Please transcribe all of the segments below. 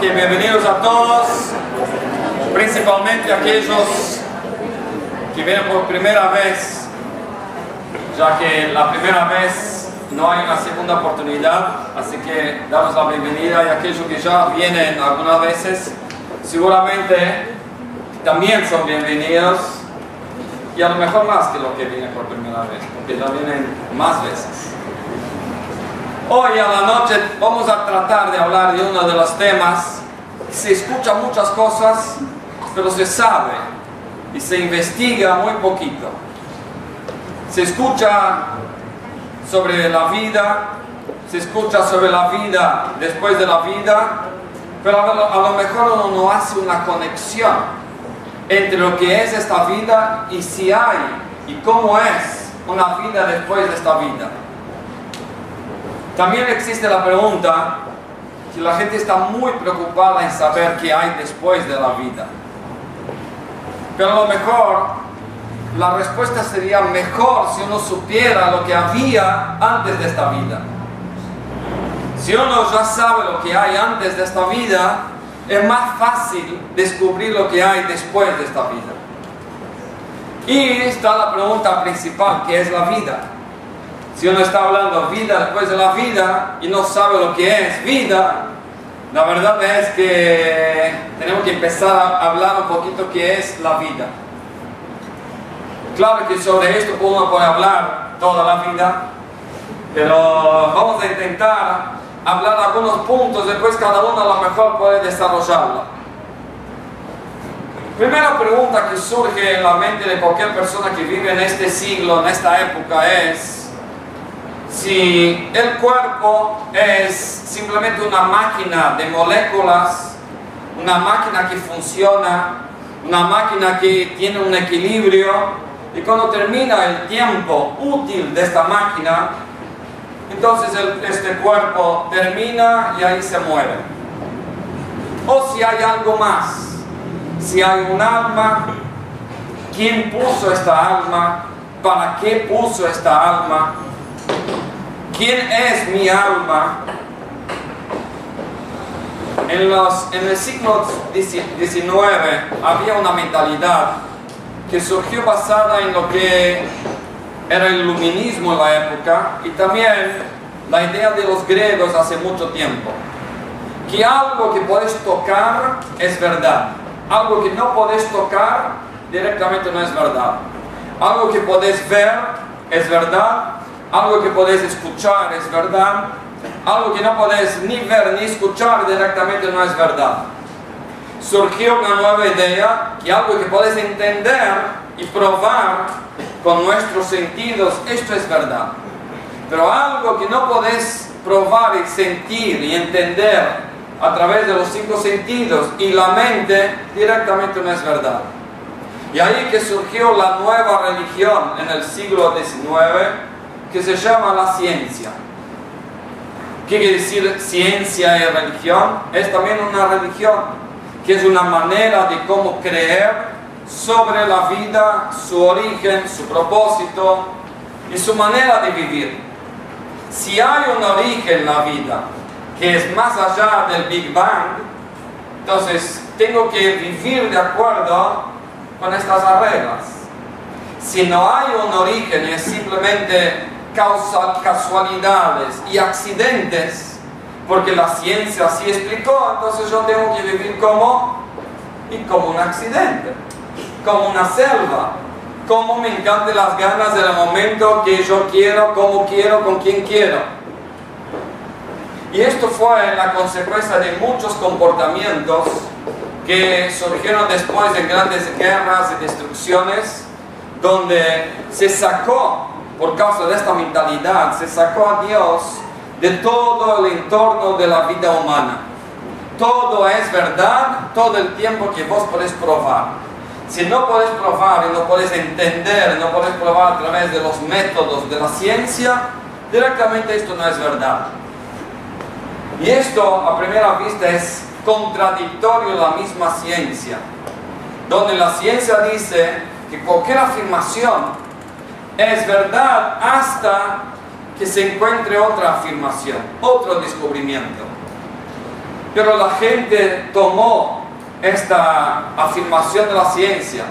Bienvenidos a todos, principalmente aquellos que vienen por primera vez, ya que la primera vez no hay una segunda oportunidad, así que damos la bienvenida y aquellos que ya vienen algunas veces, seguramente también son bienvenidos y a lo mejor más que los que vienen por primera vez, porque ya vienen más veces. Hoy a la noche vamos a tratar de hablar de uno de los temas. Se escuchan muchas cosas, pero se sabe y se investiga muy poquito. Se escucha sobre la vida, se escucha sobre la vida después de la vida, pero a lo, a lo mejor uno no hace una conexión entre lo que es esta vida y si hay y cómo es una vida después de esta vida. También existe la pregunta que la gente está muy preocupada en saber qué hay después de la vida. Pero a lo mejor la respuesta sería mejor si uno supiera lo que había antes de esta vida. Si uno ya sabe lo que hay antes de esta vida, es más fácil descubrir lo que hay después de esta vida. Y está la pregunta principal, ¿qué es la vida? Si uno está hablando vida después de la vida y no sabe lo que es vida, la verdad es que tenemos que empezar a hablar un poquito qué es la vida. Claro que sobre esto uno puede hablar toda la vida, pero vamos a intentar hablar algunos puntos, después cada uno a lo mejor puede desarrollarlo. Primera pregunta que surge en la mente de cualquier persona que vive en este siglo, en esta época, es, si el cuerpo es simplemente una máquina de moléculas, una máquina que funciona, una máquina que tiene un equilibrio, y cuando termina el tiempo útil de esta máquina, entonces este cuerpo termina y ahí se muere. O si hay algo más, si hay un alma, ¿quién puso esta alma? ¿Para qué puso esta alma? ¿Quién es mi alma? En, los, en el siglo XIX había una mentalidad que surgió basada en lo que era el iluminismo en la época y también la idea de los griegos hace mucho tiempo. Que algo que puedes tocar es verdad. Algo que no puedes tocar directamente no es verdad. Algo que puedes ver es verdad algo que podés escuchar es verdad, algo que no podés ni ver ni escuchar directamente no es verdad. Surgió una nueva idea que algo que podés entender y probar con nuestros sentidos, esto es verdad. Pero algo que no podés probar y sentir y entender a través de los cinco sentidos y la mente, directamente no es verdad. Y ahí que surgió la nueva religión en el siglo XIX, que se llama la ciencia. ¿Qué quiere decir ciencia y religión? Es también una religión, que es una manera de cómo creer sobre la vida, su origen, su propósito y su manera de vivir. Si hay un origen en la vida que es más allá del Big Bang, entonces tengo que vivir de acuerdo con estas reglas. Si no hay un origen, es simplemente casualidades y accidentes, porque la ciencia así explicó, entonces yo tengo que vivir como, y como un accidente, como una selva, como me encantan las ganas del momento que yo quiero, como quiero, con quien quiero. Y esto fue la consecuencia de muchos comportamientos que surgieron después de grandes guerras y destrucciones, donde se sacó por causa de esta mentalidad, se sacó a Dios de todo el entorno de la vida humana. Todo es verdad todo el tiempo que vos podés probar. Si no podés probar y no podés entender, no podés probar a través de los métodos de la ciencia, directamente esto no es verdad. Y esto a primera vista es contradictorio a la misma ciencia, donde la ciencia dice que cualquier afirmación es verdad hasta que se encuentre otra afirmación, otro descubrimiento. Pero la gente tomó esta afirmación de la ciencia,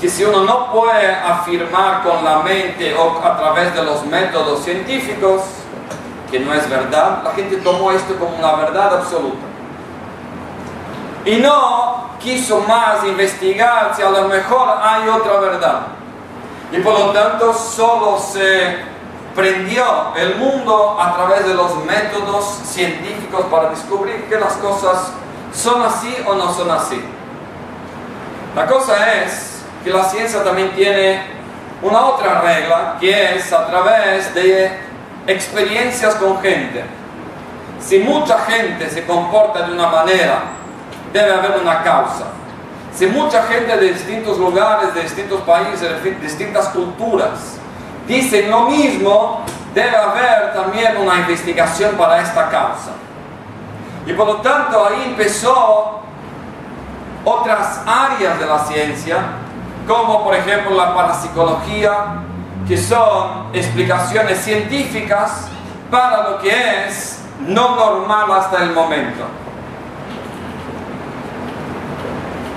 que si uno no puede afirmar con la mente o a través de los métodos científicos, que no es verdad, la gente tomó esto como una verdad absoluta. Y no quiso más investigar si a lo mejor hay otra verdad. Y por lo tanto solo se prendió el mundo a través de los métodos científicos para descubrir que las cosas son así o no son así. La cosa es que la ciencia también tiene una otra regla, que es a través de experiencias con gente. Si mucha gente se comporta de una manera, debe haber una causa. Si mucha gente de distintos lugares, de distintos países, de distintas culturas, dicen lo mismo, debe haber también una investigación para esta causa. Y por lo tanto ahí empezó otras áreas de la ciencia, como por ejemplo la parapsicología, que son explicaciones científicas para lo que es no normal hasta el momento.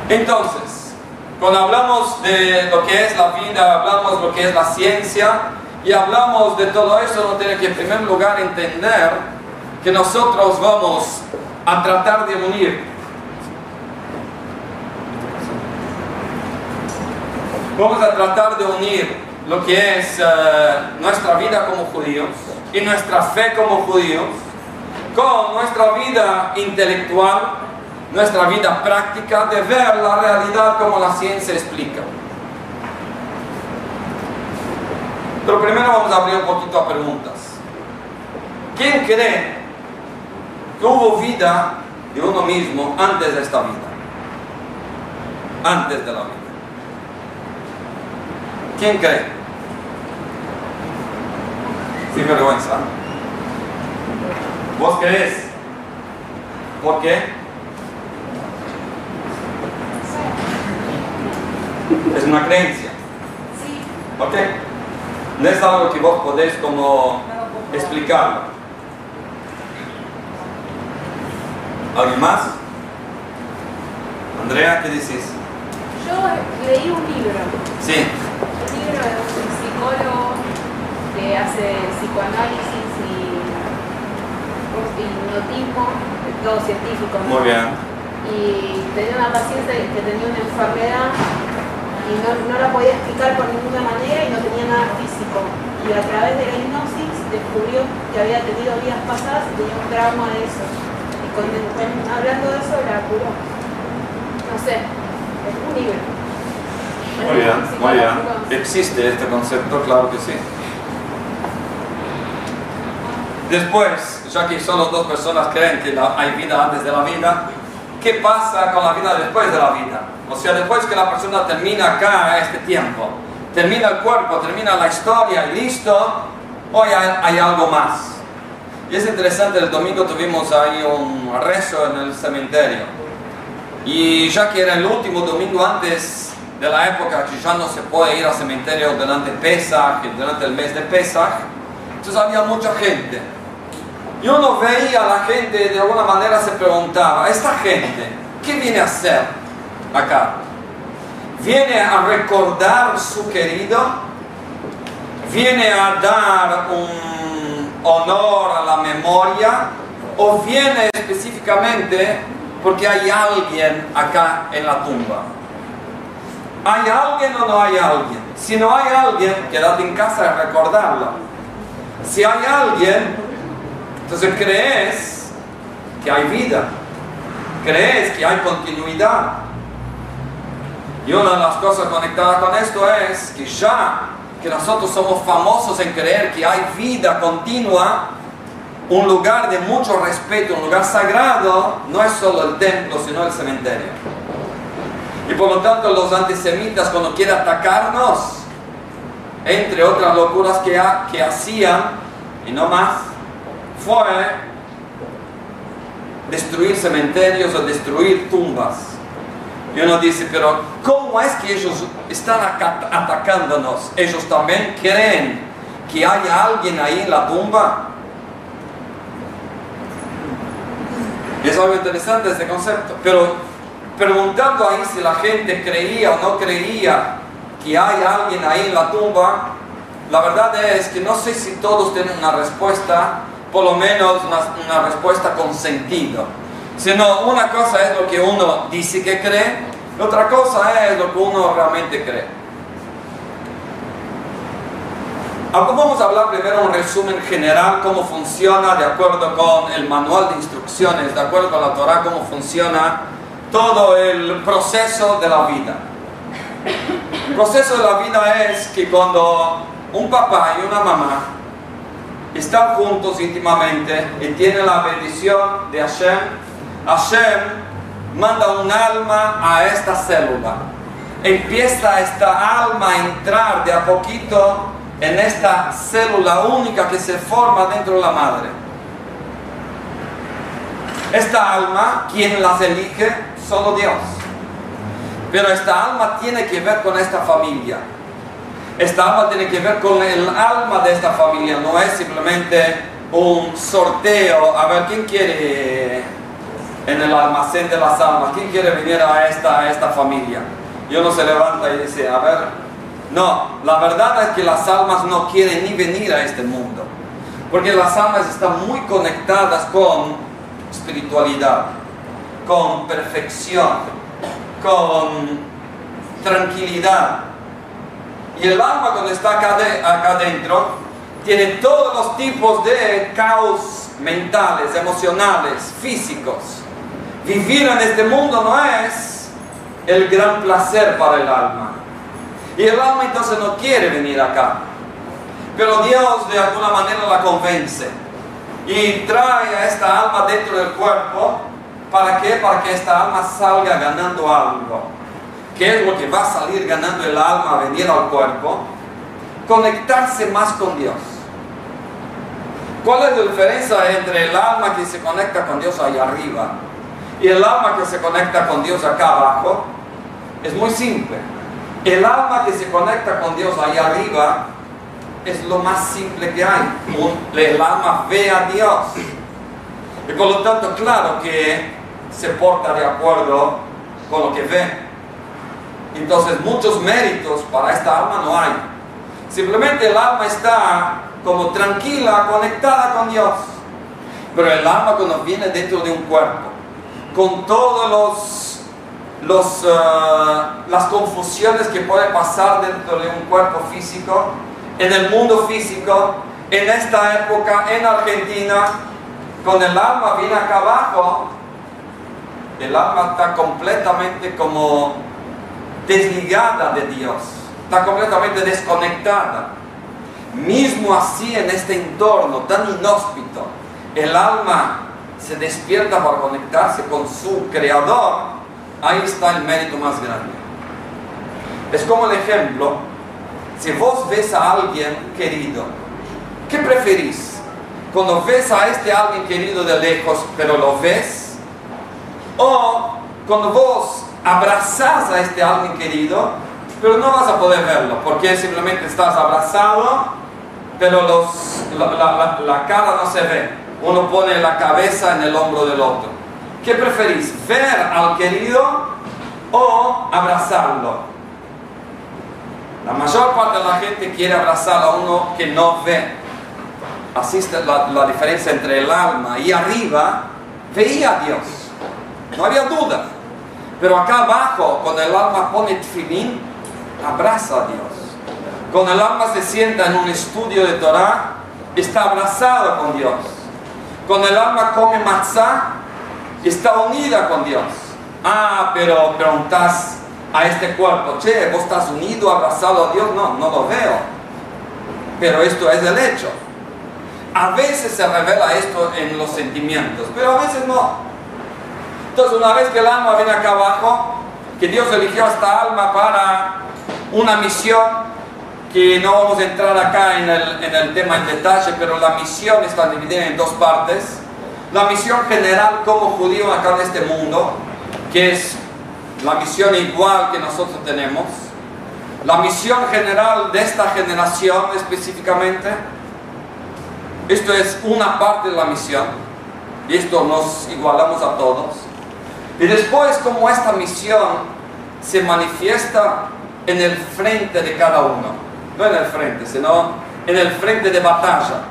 Entonces, cuando hablamos de lo que es la vida, hablamos de lo que es la ciencia y hablamos de todo eso, uno tiene que en primer lugar entender que nosotros vamos a tratar de unir. Vamos a tratar de unir lo que es eh, nuestra vida como judíos y nuestra fe como judíos con nuestra vida intelectual nuestra vida práctica de ver la realidad como la ciencia explica. Pero primero vamos a abrir un poquito a preguntas. ¿Quién cree que hubo vida de uno mismo antes de esta vida? Antes de la vida. ¿Quién cree? Sin vergüenza. ¿Vos crees? ¿Por qué? Es una creencia. Sí. ¿Ok? No es algo que vos podés como explicarlo. ¿Alguien más? Andrea, ¿qué decís? Yo leí un libro, Sí. un libro de un psicólogo que hace psicoanálisis y hipnotismo, todo científico. ¿no? Muy bien. Y tenía una paciente que tenía una enfermedad y no, no la podía explicar por ninguna manera y no tenía nada físico. Y a través de la hipnosis descubrió que había tenido vidas pasadas y tenía un trauma de eso. Y con, con- hablando de eso la curó. No sé, es un libro. Muy bien, muy bien. ¿Existe este concepto? Claro que sí. Después, ya que solo dos personas creen que la- hay vida antes de la vida, ¿qué pasa con la vida después de la vida? O sea, después que la persona termina acá este tiempo, termina el cuerpo, termina la historia y listo, hoy hay, hay algo más. Y es interesante, el domingo tuvimos ahí un rezo en el cementerio. Y ya que era el último domingo antes de la época que ya no se puede ir al cementerio durante Pesach, durante el mes de Pesach, entonces había mucha gente. Y uno veía a la gente de alguna manera se preguntaba, esta gente, ¿qué viene a hacer acá? ¿Viene a recordar su querido? ¿Viene a dar un honor a la memoria? ¿O viene específicamente porque hay alguien acá en la tumba? ¿Hay alguien o no hay alguien? Si no hay alguien, quédate en casa y recordarlo. Si hay alguien, entonces crees que hay vida, crees que hay continuidad. Y una de las cosas conectadas con esto es que ya que nosotros somos famosos en creer que hay vida continua, un lugar de mucho respeto, un lugar sagrado, no es solo el templo, sino el cementerio. Y por lo tanto los antisemitas cuando quieren atacarnos, entre otras locuras que, ha- que hacían, y no más, fue destruir cementerios o destruir tumbas. Y uno dice, pero ¿cómo es que ellos están atacándonos? ¿Ellos también creen que hay alguien ahí en la tumba? Es algo interesante este concepto, pero preguntando ahí si la gente creía o no creía que hay alguien ahí en la tumba, la verdad es que no sé si todos tienen una respuesta, por lo menos una, una respuesta con sentido. Sino una cosa es lo que uno dice que cree, otra cosa es lo que uno realmente cree. Ahora vamos a hablar primero un resumen general, cómo funciona de acuerdo con el manual de instrucciones, de acuerdo con la Torah, cómo funciona todo el proceso de la vida. El proceso de la vida es que cuando un papá y una mamá están juntos íntimamente y tienen la bendición de Hashem, Hashem manda un alma a esta célula. Empieza esta alma a entrar de a poquito en esta célula única que se forma dentro de la madre. Esta alma, quien las elige? Solo Dios. Pero esta alma tiene que ver con esta familia. Esta alma tiene que ver con el alma de esta familia, no es simplemente un sorteo, a ver quién quiere en el almacén de las almas, quién quiere venir a esta, a esta familia. Y uno se levanta y dice, a ver, no, la verdad es que las almas no quieren ni venir a este mundo, porque las almas están muy conectadas con espiritualidad, con perfección, con tranquilidad. Y el alma cuando está acá, de, acá adentro tiene todos los tipos de caos mentales, emocionales, físicos. Vivir en este mundo no es el gran placer para el alma. Y el alma entonces no quiere venir acá. Pero Dios de alguna manera la convence y trae a esta alma dentro del cuerpo. ¿Para qué? Para que esta alma salga ganando algo. ¿Qué es lo que va a salir ganando el alma a venir al cuerpo? Conectarse más con Dios. ¿Cuál es la diferencia entre el alma que se conecta con Dios ahí arriba y el alma que se conecta con Dios acá abajo? Es muy simple. El alma que se conecta con Dios ahí arriba es lo más simple que hay. El alma ve a Dios. Y por lo tanto, claro que se porta de acuerdo con lo que ve. Entonces, muchos méritos para esta alma no hay. Simplemente el alma está como tranquila, conectada con Dios. Pero el alma cuando viene dentro de un cuerpo, con todos los los, uh, las confusiones que puede pasar dentro de un cuerpo físico, en el mundo físico, en esta época, en Argentina, con el alma viene acá abajo, el alma está completamente como desligada de Dios, está completamente desconectada. Mismo así en este entorno tan inhóspito, el alma se despierta para conectarse con su creador Ahí está el mérito más grande. Es como el ejemplo, si vos ves a alguien querido, ¿qué preferís? Cuando ves a este alguien querido de lejos, pero lo ves, o cuando vos abrazás a este alguien querido, pero no vas a poder verlo, porque simplemente estás abrazado, pero los, la, la cara no se ve. Uno pone la cabeza en el hombro del otro. ¿Qué preferís? ¿Ver al querido o abrazarlo? La mayor parte de la gente quiere abrazar a uno que no ve. Así está la, diferencia entre el alma y arriba veía a Dios. No había duda. Pero acá abajo, cuando el alma pone tefilín, abraza a Dios. Cuando el alma se sienta en un estudio de Torah, está abrazado con Dios. Cuando el alma come matzah, está unida con Dios. Ah, pero preguntas a este cuerpo, che, vos estás unido, abrazado a Dios. No, no lo veo. Pero esto es el hecho. A veces se revela esto en los sentimientos, pero a veces no. Entonces, una vez que el alma viene acá abajo, que Dios eligió a esta alma para una misión, que no vamos a entrar acá en el, en el tema en detalle, pero la misión está dividida en dos partes la misión general como judío acá en este mundo, que es la misión igual que nosotros tenemos, la misión general de esta generación específicamente, esto es una parte de la misión, y esto nos igualamos a todos. Y después como esta misión se manifiesta en el frente de cada uno, no en el frente, sino en el frente de batalla.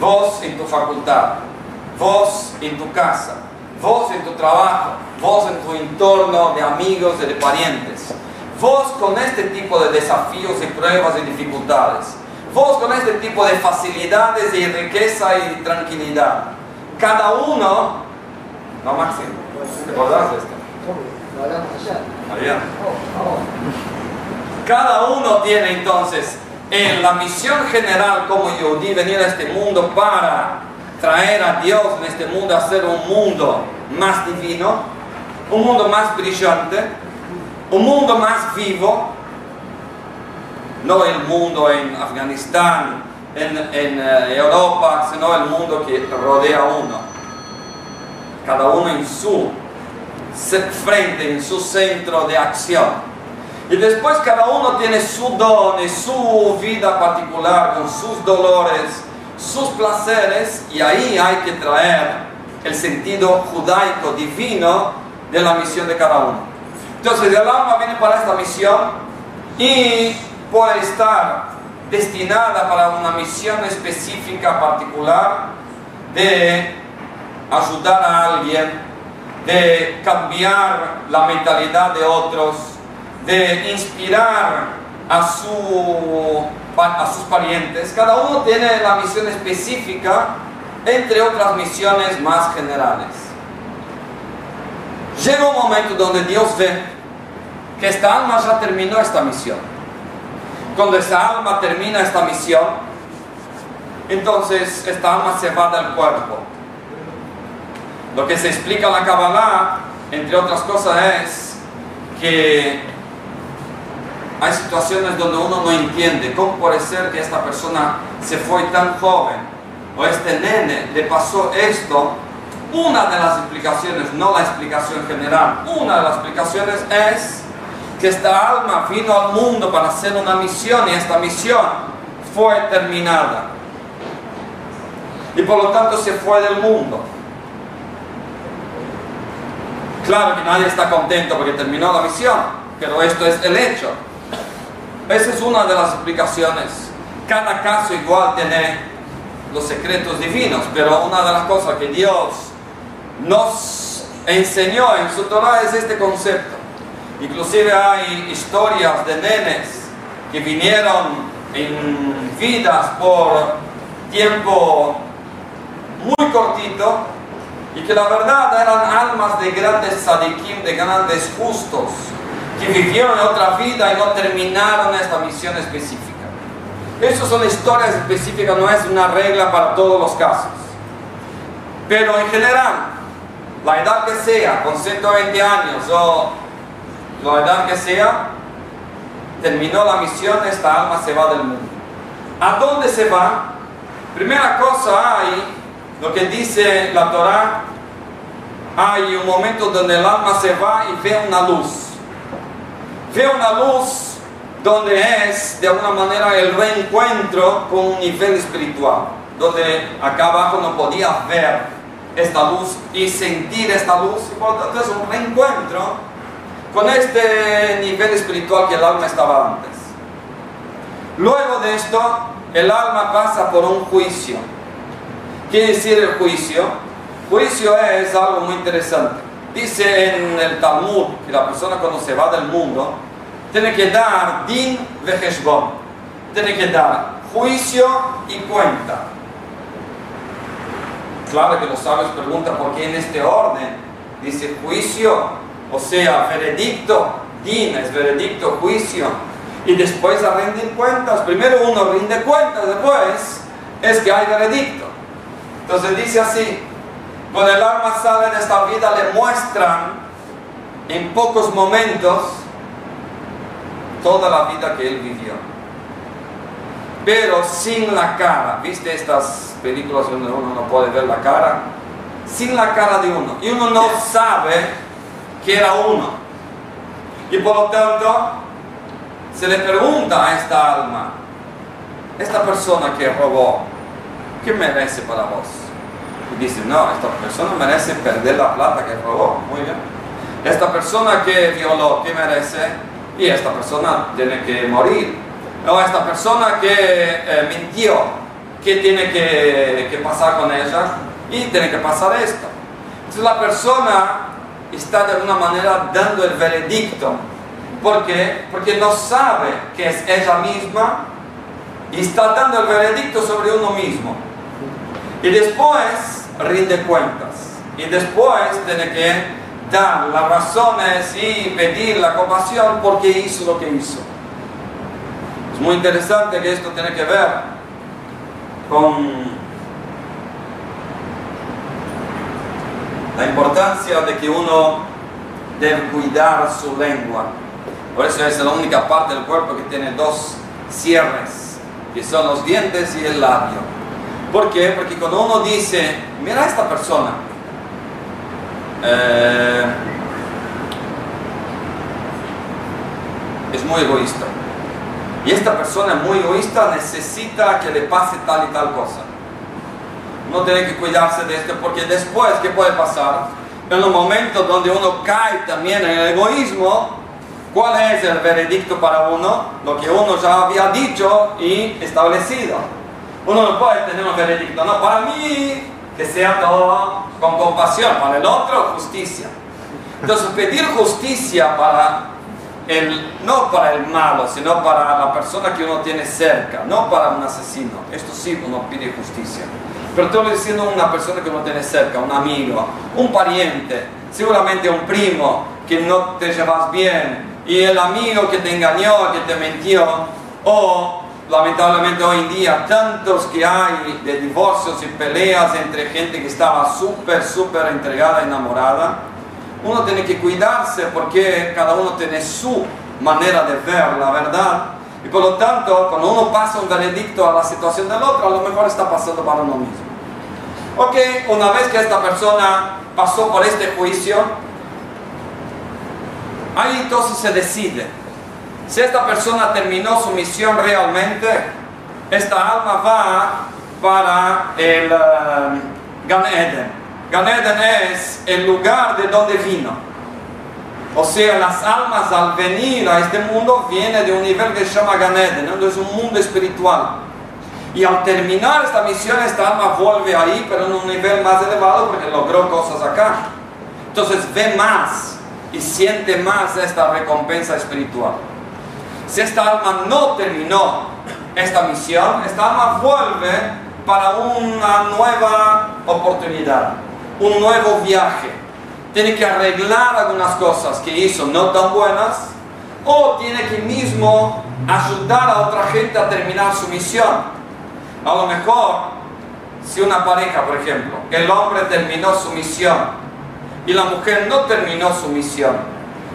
Vos en tu facultad, vos en tu casa, vos en tu trabajo, vos en tu entorno de amigos y de parientes, vos con este tipo de desafíos y pruebas y dificultades, vos con este tipo de facilidades y riqueza y tranquilidad. Cada uno, no Maxi, ¿te acordás de esto? Cada uno tiene entonces en la misión general como Yehudi venir a este mundo para traer a Dios en este mundo, hacer un mundo más divino, un mundo más brillante, un mundo más vivo, no el mundo en Afganistán, en, en eh, Europa, sino el mundo que rodea a uno. Cada uno en su frente, en su centro de acción. Y después cada uno tiene su don y su vida particular con sus dolores, sus placeres, y ahí hay que traer el sentido judaico divino de la misión de cada uno. Entonces el alma viene para esta misión y puede estar destinada para una misión específica particular de ayudar a alguien de cambiar la mentalidad de otros, de inspirar a, su, a sus parientes. Cada uno tiene la misión específica, entre otras misiones más generales. Llega un momento donde Dios ve que esta alma ya terminó esta misión. Cuando esta alma termina esta misión, entonces esta alma se va del cuerpo lo que se explica en la Kabbalah, entre otras cosas, es que hay situaciones donde uno no entiende cómo puede ser que esta persona se fue tan joven o este nene le pasó esto. Una de las explicaciones, no la explicación general, una de las explicaciones es que esta alma vino al mundo para hacer una misión y esta misión fue terminada. Y por lo tanto se fue del mundo. Claro que nadie está contento porque terminó la misión, pero esto es el hecho. Esa es una de las explicaciones. Cada caso igual tiene los secretos divinos, pero una de las cosas que Dios nos enseñó en su Torah es este concepto. Inclusive hay historias de nenes que vinieron en vidas por tiempo muy cortito y que la verdad eran almas de grandes sadikim, de grandes justos, que vivieron otra vida y no terminaron esta misión específica. Esas son historias específicas, no es una regla para todos los casos. Pero en general, la edad que sea, con 120 años o la edad que sea, terminó la misión, esta alma se va del mundo. ¿A dónde se va? Primera cosa hay lo que dice la Torah, hay un momento donde el alma se va y ve una luz. Ve una luz donde es de alguna manera el reencuentro con un nivel espiritual, donde acá abajo no podía ver esta luz y sentir esta luz, y por lo tanto es un reencuentro con este nivel espiritual que el alma estaba antes. Luego de esto, el alma pasa por un juicio ¿Qué decir el juicio? Juicio es algo muy interesante. Dice en el Talmud que la persona cuando se va del mundo tiene que dar din vejeshbon, tiene que dar juicio y cuenta. Claro que los sabios preguntan por qué en este orden dice juicio, o sea, veredicto, din es veredicto, juicio, y después rendir cuentas. Primero uno rinde cuentas, después es que hay veredicto. Entonces dice así, cuando el alma sale de esta vida le muestran en pocos momentos toda la vida que él vivió. Pero sin la cara, ¿viste estas películas donde uno no puede ver la cara? Sin la cara de uno. Y uno no sabe que era uno. Y por lo tanto, se le pregunta a esta alma, esta persona que robó, ¿qué merece para vos? Y no, esta persona merece perder la plata que robó, muy bien. Esta persona que violó, ¿qué merece? Y esta persona tiene que morir. O esta persona que eh, mintió, ¿qué tiene que, que pasar con ella? Y tiene que pasar esto. Entonces la persona está de alguna manera dando el veredicto. ¿Por qué? Porque no sabe que es ella misma y está dando el veredicto sobre uno mismo. Y después rinde cuentas. Y después tiene que dar las razones y pedir la compasión porque hizo lo que hizo. Es muy interesante que esto tiene que ver con la importancia de que uno debe cuidar su lengua. Por eso es la única parte del cuerpo que tiene dos cierres, que son los dientes y el labio. ¿Por qué? Porque cuando uno dice, mira esta persona, eh, es muy egoísta. Y esta persona muy egoísta necesita que le pase tal y tal cosa. Uno tiene que cuidarse de esto porque después, ¿qué puede pasar? En un momento donde uno cae también en el egoísmo, ¿cuál es el veredicto para uno? Lo que uno ya había dicho y establecido. Uno no puede tener un veredicto, no, para mí que sea todo con compasión, para el otro justicia. Entonces pedir justicia para el, no para el malo, sino para la persona que uno tiene cerca, no para un asesino. Esto sí uno pide justicia. Pero estoy diciendo una persona que uno tiene cerca, un amigo, un pariente, seguramente un primo que no te llevas bien, y el amigo que te engañó, que te mintió, o lamentablemente hoy en día tantos que hay de divorcios y peleas entre gente que estaba súper, súper entregada, enamorada, uno tiene que cuidarse porque cada uno tiene su manera de ver la verdad. Y por lo tanto, cuando uno pasa un veredicto a la situación del otro, a lo mejor está pasando para uno mismo. Ok, una vez que esta persona pasó por este juicio, ahí entonces se decide. Si esta persona terminó su misión realmente, esta alma va para el uh, Gan Eden. Gan Eden es el lugar de donde vino. O sea, las almas al venir a este mundo vienen de un nivel que se llama Gan Eden, ¿no? es un mundo espiritual. Y al terminar esta misión, esta alma vuelve ahí, pero en un nivel más elevado porque logró cosas acá. Entonces ve más y siente más esta recompensa espiritual. Si esta alma no terminó esta misión, esta alma vuelve para una nueva oportunidad, un nuevo viaje. Tiene que arreglar algunas cosas que hizo no tan buenas o tiene que mismo ayudar a otra gente a terminar su misión. A lo mejor, si una pareja, por ejemplo, el hombre terminó su misión y la mujer no terminó su misión,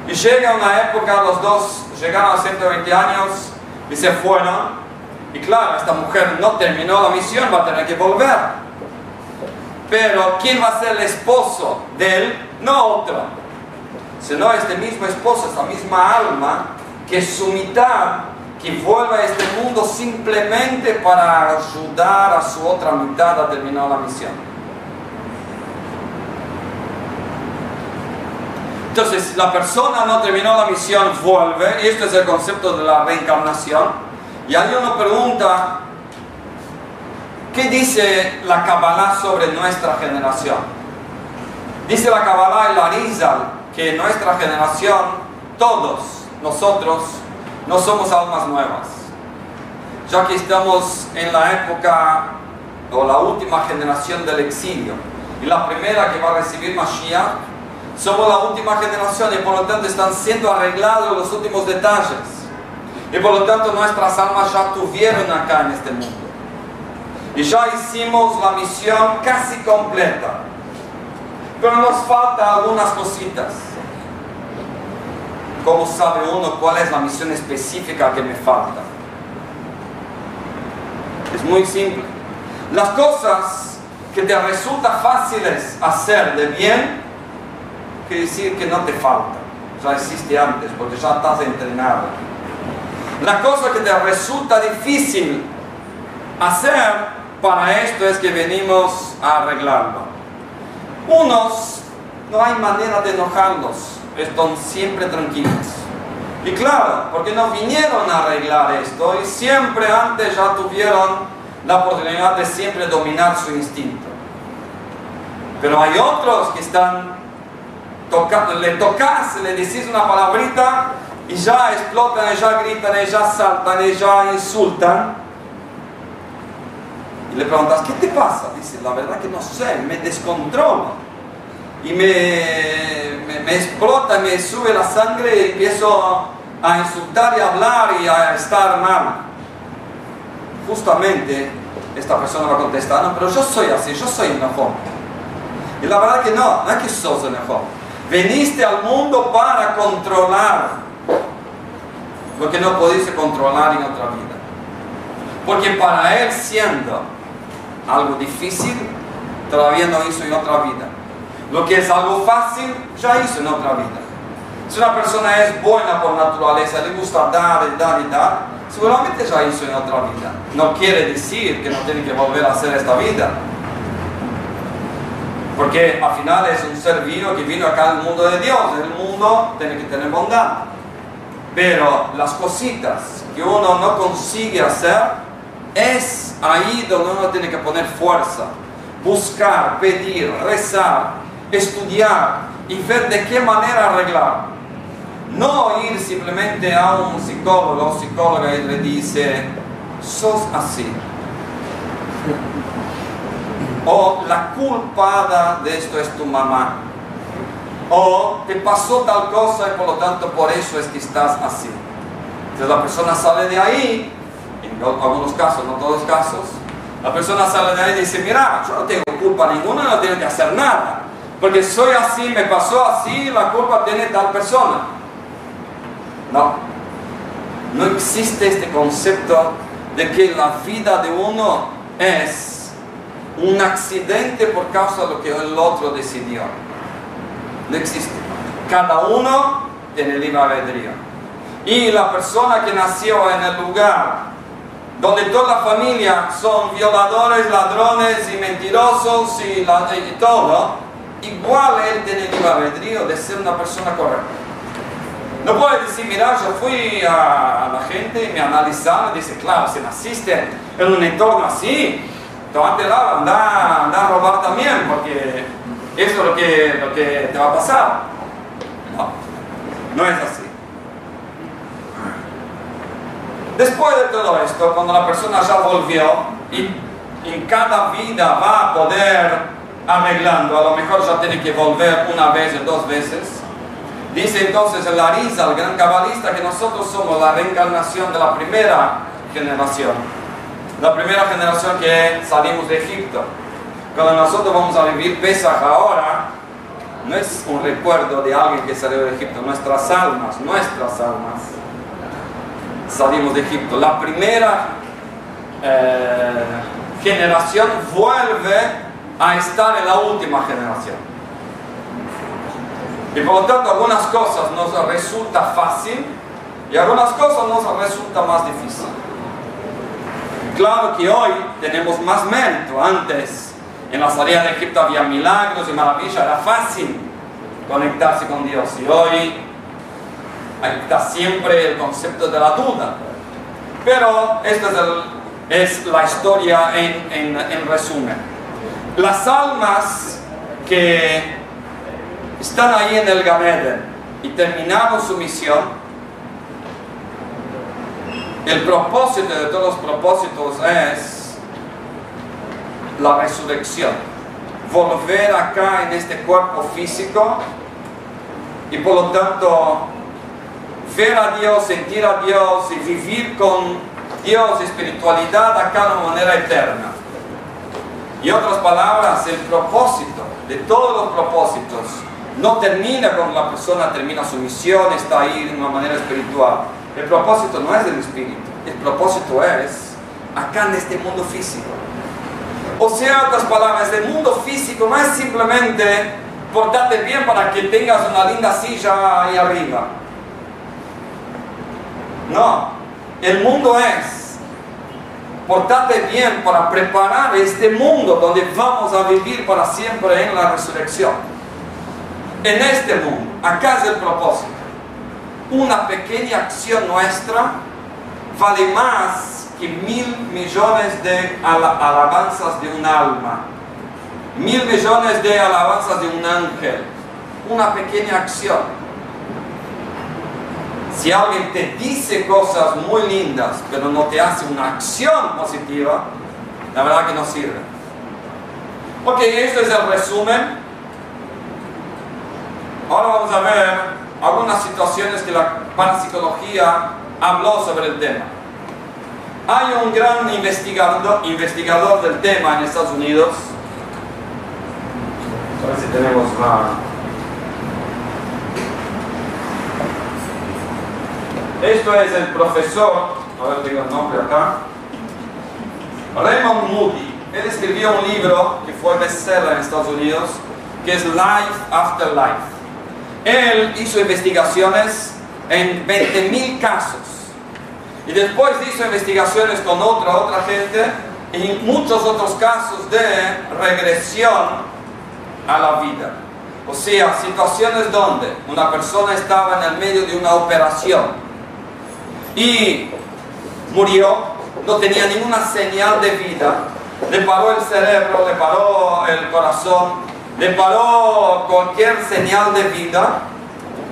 y llega una época, los dos llegaron a 120 años y se fueron, y claro, esta mujer no terminó la misión, va a tener que volver. Pero ¿quién va a ser el esposo de él? No otro, sino este mismo esposo, esta misma alma, que su mitad que vuelva a este mundo simplemente para ayudar a su otra mitad a terminar la misión. Entonces, la persona no terminó la misión, vuelve, y esto es el concepto de la reencarnación. Y ahí uno pregunta, ¿qué dice la Kabbalah sobre nuestra generación? Dice la Kabbalah y la Rizal que nuestra generación, todos nosotros, no somos almas nuevas, ya que estamos en la época o la última generación del exilio y la primera que va a recibir Mashiach, somos la última generación y por lo tanto están siendo arreglados los últimos detalles y por lo tanto nuestras almas ya tuvieron acá en este mundo y ya hicimos la misión casi completa pero nos falta algunas cositas ¿Cómo sabe uno cuál es la misión específica que me falta? Es muy simple. Las cosas que te resultan fáciles hacer de bien, quiere decir que no te falta. Ya existe antes, porque ya estás entrenado. La cosa que te resulta difícil hacer, para esto es que venimos a arreglarlo. Unos, no hay manera de enojarlos, están siempre tranquilos. Y claro, porque no vinieron a arreglar esto y siempre antes ya tuvieron la oportunidad de siempre dominar su instinto. Pero hay otros que están le tocas, le decís una palabrita y ya explotan, ya gritan, ya saltan, ya insultan. Y le preguntas, ¿qué te pasa? Dice, la verdad que no sé, me descontrola. Y me, me, explota, me sube la sangre y empiezo a insultar y a hablar y a estar mal. Justamente esta persona va a contestar, no, pero yo soy así, yo soy mejor. Y la verdad que no, no es que sos mejor. Veniste al mundo para controlar lo que no pudiste controlar en otra vida. Porque para él siendo algo difícil, todavía no hizo en otra vida. Lo que es algo fácil, ya hizo en otra vida. Si una persona es buena por naturaleza, le gusta dar y dar y dar, seguramente ya hizo en otra vida. No quiere decir que no tiene que volver a hacer esta vida. Porque al final es un ser vivo que vino acá al mundo de Dios. El mundo tiene que tener bondad. Pero las cositas que uno no consigue hacer, es ahí donde uno tiene que poner fuerza. Buscar, pedir, rezar, estudiar y ver de qué manera arreglar. No ir simplemente a un psicólogo o psicóloga y le dice, sos así. O la culpada de esto es tu mamá o te pasó tal cosa y por lo tanto por eso es que estás así. Entonces la persona sale de ahí, en algunos casos, no todos los casos, la persona sale de ahí y dice, mira, yo no tengo culpa ninguna, no tengo que hacer nada, porque soy así, me pasó así, la culpa tiene tal persona. No, no existe este concepto de que la vida de uno es un accidente por causa de lo que el otro decidió. No existe. Cada uno tiene libre albedrío. Y la persona que nació en el lugar donde toda la familia son violadores, ladrones y mentirosos y, todo, igual él tiene libre albedrío de ser una persona correcta. No puede decir, mira, yo fui a, la gente y me analizaron y dice, claro, si naciste en un entorno así, tomate la anda, anda a robar también, porque eso es lo que, lo que te va a pasar. No, no es así. Después de todo esto, cuando la persona ya volvió y en cada vida va a poder arreglando, a lo mejor ya tiene que volver una vez o dos veces, dice entonces el Arisa, el gran cabalista, que nosotros somos la reencarnación de la primera generación, la primera generación que salimos de Egipto. Cuando nosotros vamos a vivir Pesach ahora, no es un recuerdo de alguien que salió de Egipto, nuestras almas, nuestras almas salimos de Egipto. La primera eh, generación vuelve a estar en la última generación. Y por lo tanto algunas cosas nos resulta fácil y algunas cosas nos resulta más difícil. Claro que hoy tenemos más mérito. Antes en la salida de Egipto había milagros y maravillas, era fácil conectarse con Dios. Y hoy está siempre el concepto de la duda. Pero esta es, la historia en, en resumen. Las almas que están ahí en el Ganeden y terminaron su misión, el propósito de todos los propósitos es la resurrección. Volver acá en este cuerpo físico y por lo tanto ver a Dios, sentir a Dios y vivir con Dios, espiritualidad acá de manera eterna. Y otras palabras, el propósito de todos los propósitos no termina cuando la persona termina su misión, está ahí de una manera espiritual. El propósito no es del espíritu, el propósito es acá en este mundo físico. O sea, otras palabras, el mundo físico no es simplemente portarte bien para que tengas una linda silla ahí arriba. No, el mundo es portate bien para preparar este mundo donde vamos a vivir para siempre en la resurrección. En este mundo, acá es el propósito. Una pequeña acción nuestra vale más que mil millones de alabanzas de un alma, mil millones de alabanzas de un ángel. Una pequeña acción si alguien te dice cosas muy lindas, pero no te hace una acción positiva, la verdad que no sirve. Ok, esto es el resumen. Ahora vamos a ver algunas situaciones que la parapsicología habló sobre el tema. Hay un gran investigador, investigador del tema en Estados Unidos. A ver si tenemos la Esto es el profesor, a ver, tengo el nombre acá, Raymond Moody. Él escribió un libro que fue bestseller en Estados Unidos, que es Life After Life. Él hizo investigaciones en 20.000 casos. Y después hizo investigaciones con otra, otra gente y muchos otros casos de regresión a la vida. O sea, situaciones donde una persona estaba en el medio de una operación y murió, no tenía ninguna señal de vida, le paró el cerebro, le paró el corazón, le paró cualquier señal de vida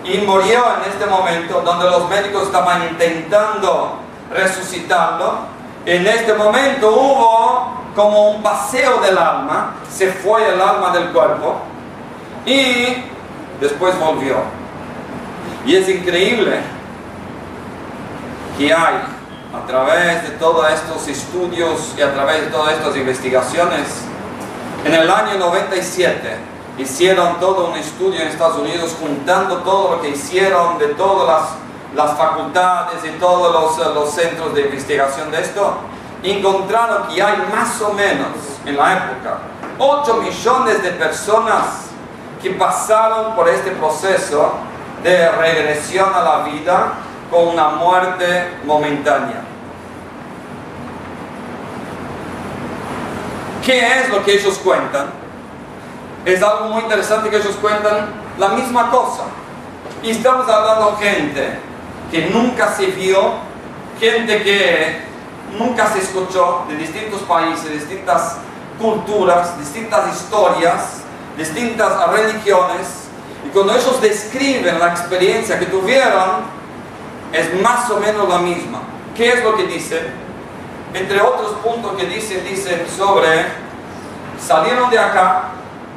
y murió en este momento donde los médicos estaban intentando resucitarlo. En este momento hubo como un paseo del alma, se fue el alma del cuerpo y después volvió. Y es increíble que hay a través de todos estos estudios y a través de todas estas investigaciones. En el año 97 hicieron todo un estudio en Estados Unidos juntando todo lo que hicieron de todas las, facultades y todos los, los centros de investigación de esto. Encontraron que hay más o menos en la época 8 millones de personas que pasaron por este proceso de regresión a la vida con una muerte momentánea. ¿Qué es lo que ellos cuentan? Es algo muy interesante que ellos cuentan la misma cosa. Y estamos hablando de gente que nunca se vio, gente que nunca se escuchó, de distintos países, distintas culturas, distintas historias, distintas religiones. Y cuando ellos describen la experiencia que tuvieron, es más o menos la misma. ¿Qué es lo que dice? Entre otros puntos que dicen, dicen sobre, salieron de acá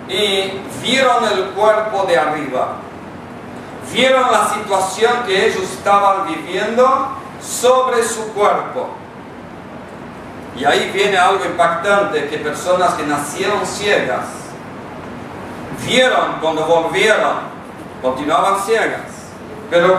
y vieron el cuerpo de arriba. Vieron la situación que ellos estaban viviendo sobre su cuerpo. Y ahí viene algo impactante, que personas que nacieron ciegas, vieron cuando volvieron, continuaban ciegas, pero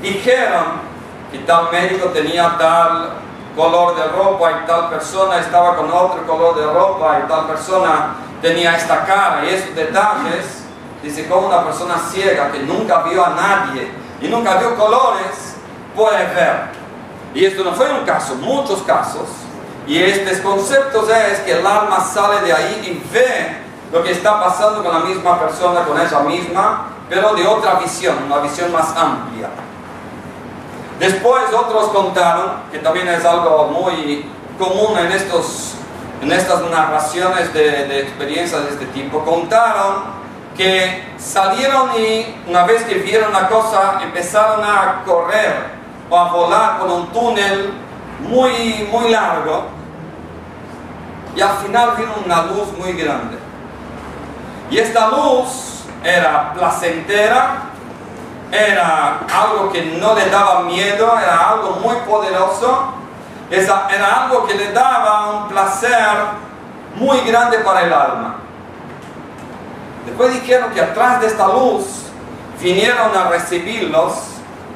dijeron que tal médico tenía tal color de ropa y tal persona estaba con otro color de ropa y tal persona tenía esta cara y esos detalles, dice como una persona ciega que nunca vio a nadie y nunca vio colores, puede ver. Y esto no fue un caso, muchos casos. Y estos conceptos es que el alma sale de ahí y ve lo que está pasando con la misma persona, con ella misma, pero de otra visión, una visión más amplia. Después otros contaron, que también es algo muy común en, estos, en estas narraciones de, experiencias de este tipo, contaron que salieron y una vez que vieron la cosa empezaron a correr o a volar por un túnel muy, muy largo y al final vino una luz muy grande. Y esta luz era placentera era algo que no le daba miedo, era algo muy poderoso, era algo que le daba un placer muy grande para el alma. Después dijeron que atrás de esta luz vinieron a recibirlos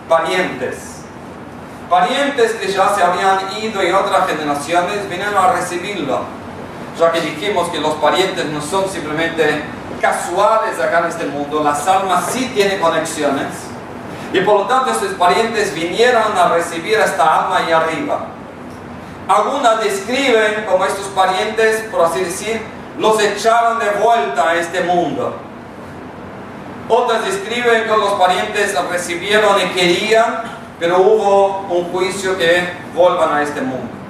parientes. Parientes que ya se habían ido en otras generaciones vinieron a recibirlo. Ya que dijimos que los parientes no son simplemente casuales acá en este mundo, las almas sí tienen conexiones. Y por lo tanto estos parientes vinieron a recibir esta alma ahí arriba. Algunas describen como estos parientes, por así decir, los echaron de vuelta a este mundo. Otras describen que los parientes recibieron y querían, pero hubo un juicio que vuelvan a este mundo.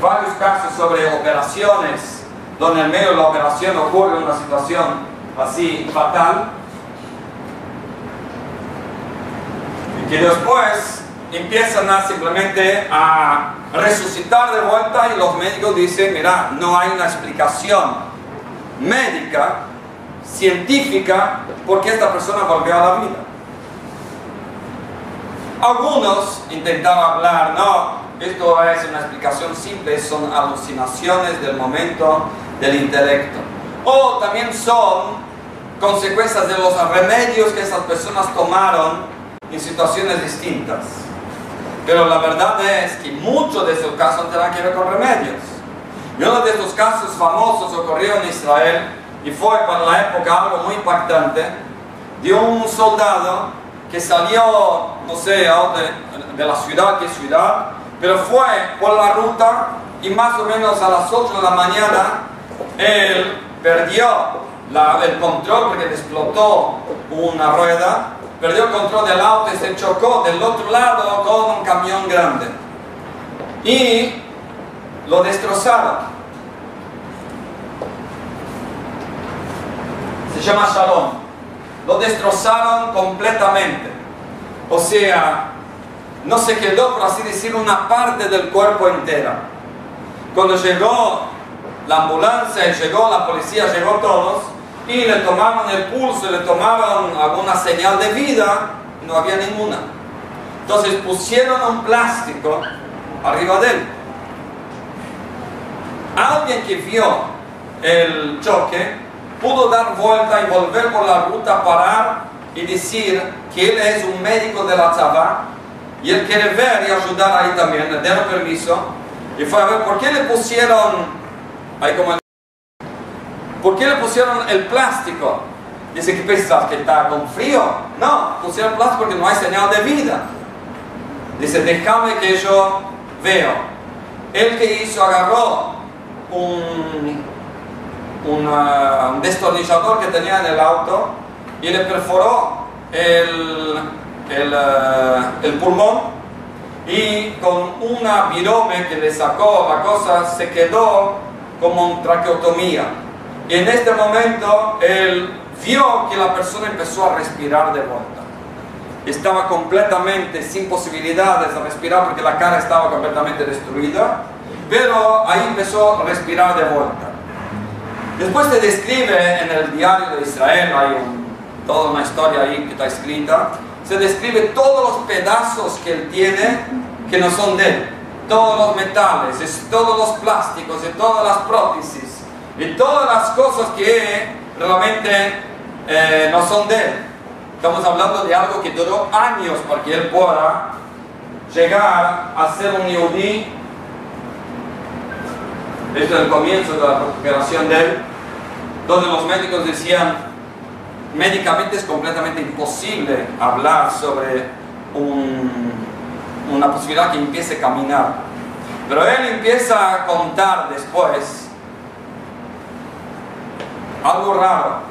Varios casos sobre operaciones, donde en medio de la operación ocurre una situación así fatal, y que después empiezan a simplemente a resucitar de vuelta y los médicos dicen, mira, no hay una explicación médica, científica, por qué esta persona volvió a la vida. Algunos intentaban hablar, no, esto es una explicación simple, son alucinaciones del momento del intelecto. O también son consecuencias de los remedios que esas personas tomaron en situaciones distintas. Pero la verdad es que muchos de esos casos tendrán que ver con remedios. Y uno de estos casos famosos ocurrió en Israel y fue para la época algo muy impactante de un soldado que salió, no sé, de, de la ciudad, qué ciudad, pero fue por la ruta y más o menos a las 8 de la mañana él perdió el control porque explotó una rueda, perdió el control del auto y se chocó del otro lado con un camión grande. Y lo destrozaron. Se llama Shalom. Lo destrozaron completamente. O sea, no se quedó, por así decirlo, una parte del cuerpo entera. Cuando llegó la ambulancia, llegó la policía, llegó todos, y le tomaron el pulso, le tomaron alguna señal de vida, no había ninguna. Entonces pusieron un plástico arriba de él. Alguien que vio el choque pudo dar vuelta y volver por la ruta, parar y decir que él es un médico de la Tzabá y él quiere ver y ayudar ahí también, le dieron permiso y fue a ver por qué le pusieron ahí como ¿Por qué le pusieron el plástico? Dice que pensás que está con frío. No, pusieron plástico porque no hay señal de vida. Dice, déjame que yo veo. El que hizo agarró un, un, destornillador que tenía en el auto y le perforó el, el, eh, el pulmón y con una virome que le sacó la cosa se quedó como una traqueotomía. Y en este momento él vio que la persona empezó a respirar de vuelta. Estaba completamente sin posibilidades de respirar porque la cara estaba completamente destruida, pero ahí empezó a respirar de vuelta. Después se describe en el diario de Israel, hay toda una historia ahí que está escrita, se describe todos los pedazos que él tiene que no son de él, todos los metales, todos los plásticos todas las prótesis y todas las cosas que realmente eh, no son de él. Estamos hablando de algo que duró años para que él pueda llegar a ser un yudí. Esto es el comienzo de la recuperación de él, donde los médicos decían, médicamente es completamente imposible hablar sobre una posibilidad que empiece a caminar. Pero él empieza a contar después algo raro.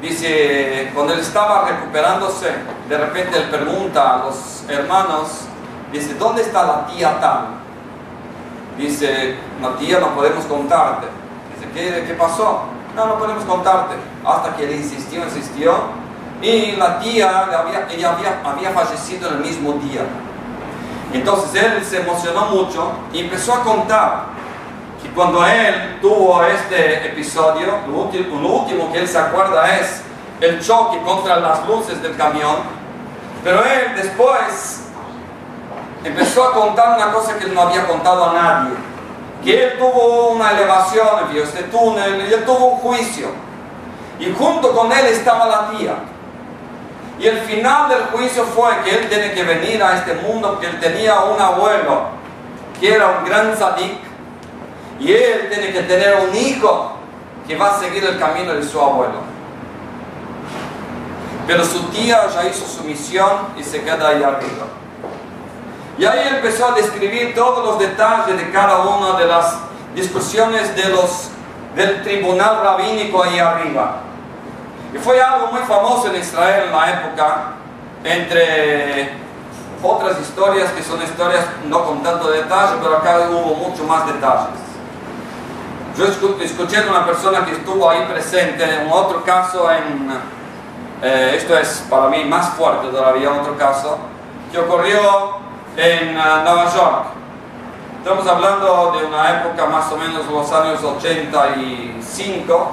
Dice, cuando él estaba recuperándose, de repente él pregunta a los hermanos, dice, ¿dónde está la tía tal? Dice, la tía no podemos contarte. Dice, ¿qué, qué pasó? No, no podemos contarte. Hasta que él insistió, insistió. Y la tía, había, ella había, fallecido en el mismo día. Entonces él se emocionó mucho y empezó a contar que cuando él tuvo este episodio, lo último, que él se acuerda es el choque contra las luces del camión, pero él después empezó a contar una cosa que no había contado a nadie, que él tuvo una elevación, vio este túnel, y él tuvo un juicio, y junto con él estaba la tía. Y el final del juicio fue que él tiene que venir a este mundo porque él tenía un abuelo que era un gran sadik, y él tiene que tener un hijo que va a seguir el camino de su abuelo. pero su tía ya hizo su misión y se queda ahí arriba. Y ahí empezó a describir todos los detalles de cada una de las discusiones de los, del tribunal rabínico ahí arriba. Y fue algo muy famoso en Israel en la época, entre otras historias que son historias no con tanto detalle, pero acá hubo mucho más detalles. Yo escuché de una persona que estuvo ahí presente, en otro caso, en, eh, esto es para mí más fuerte todavía, otro caso, que ocurrió en uh, Nueva York. Estamos hablando de una época más o menos los años 85,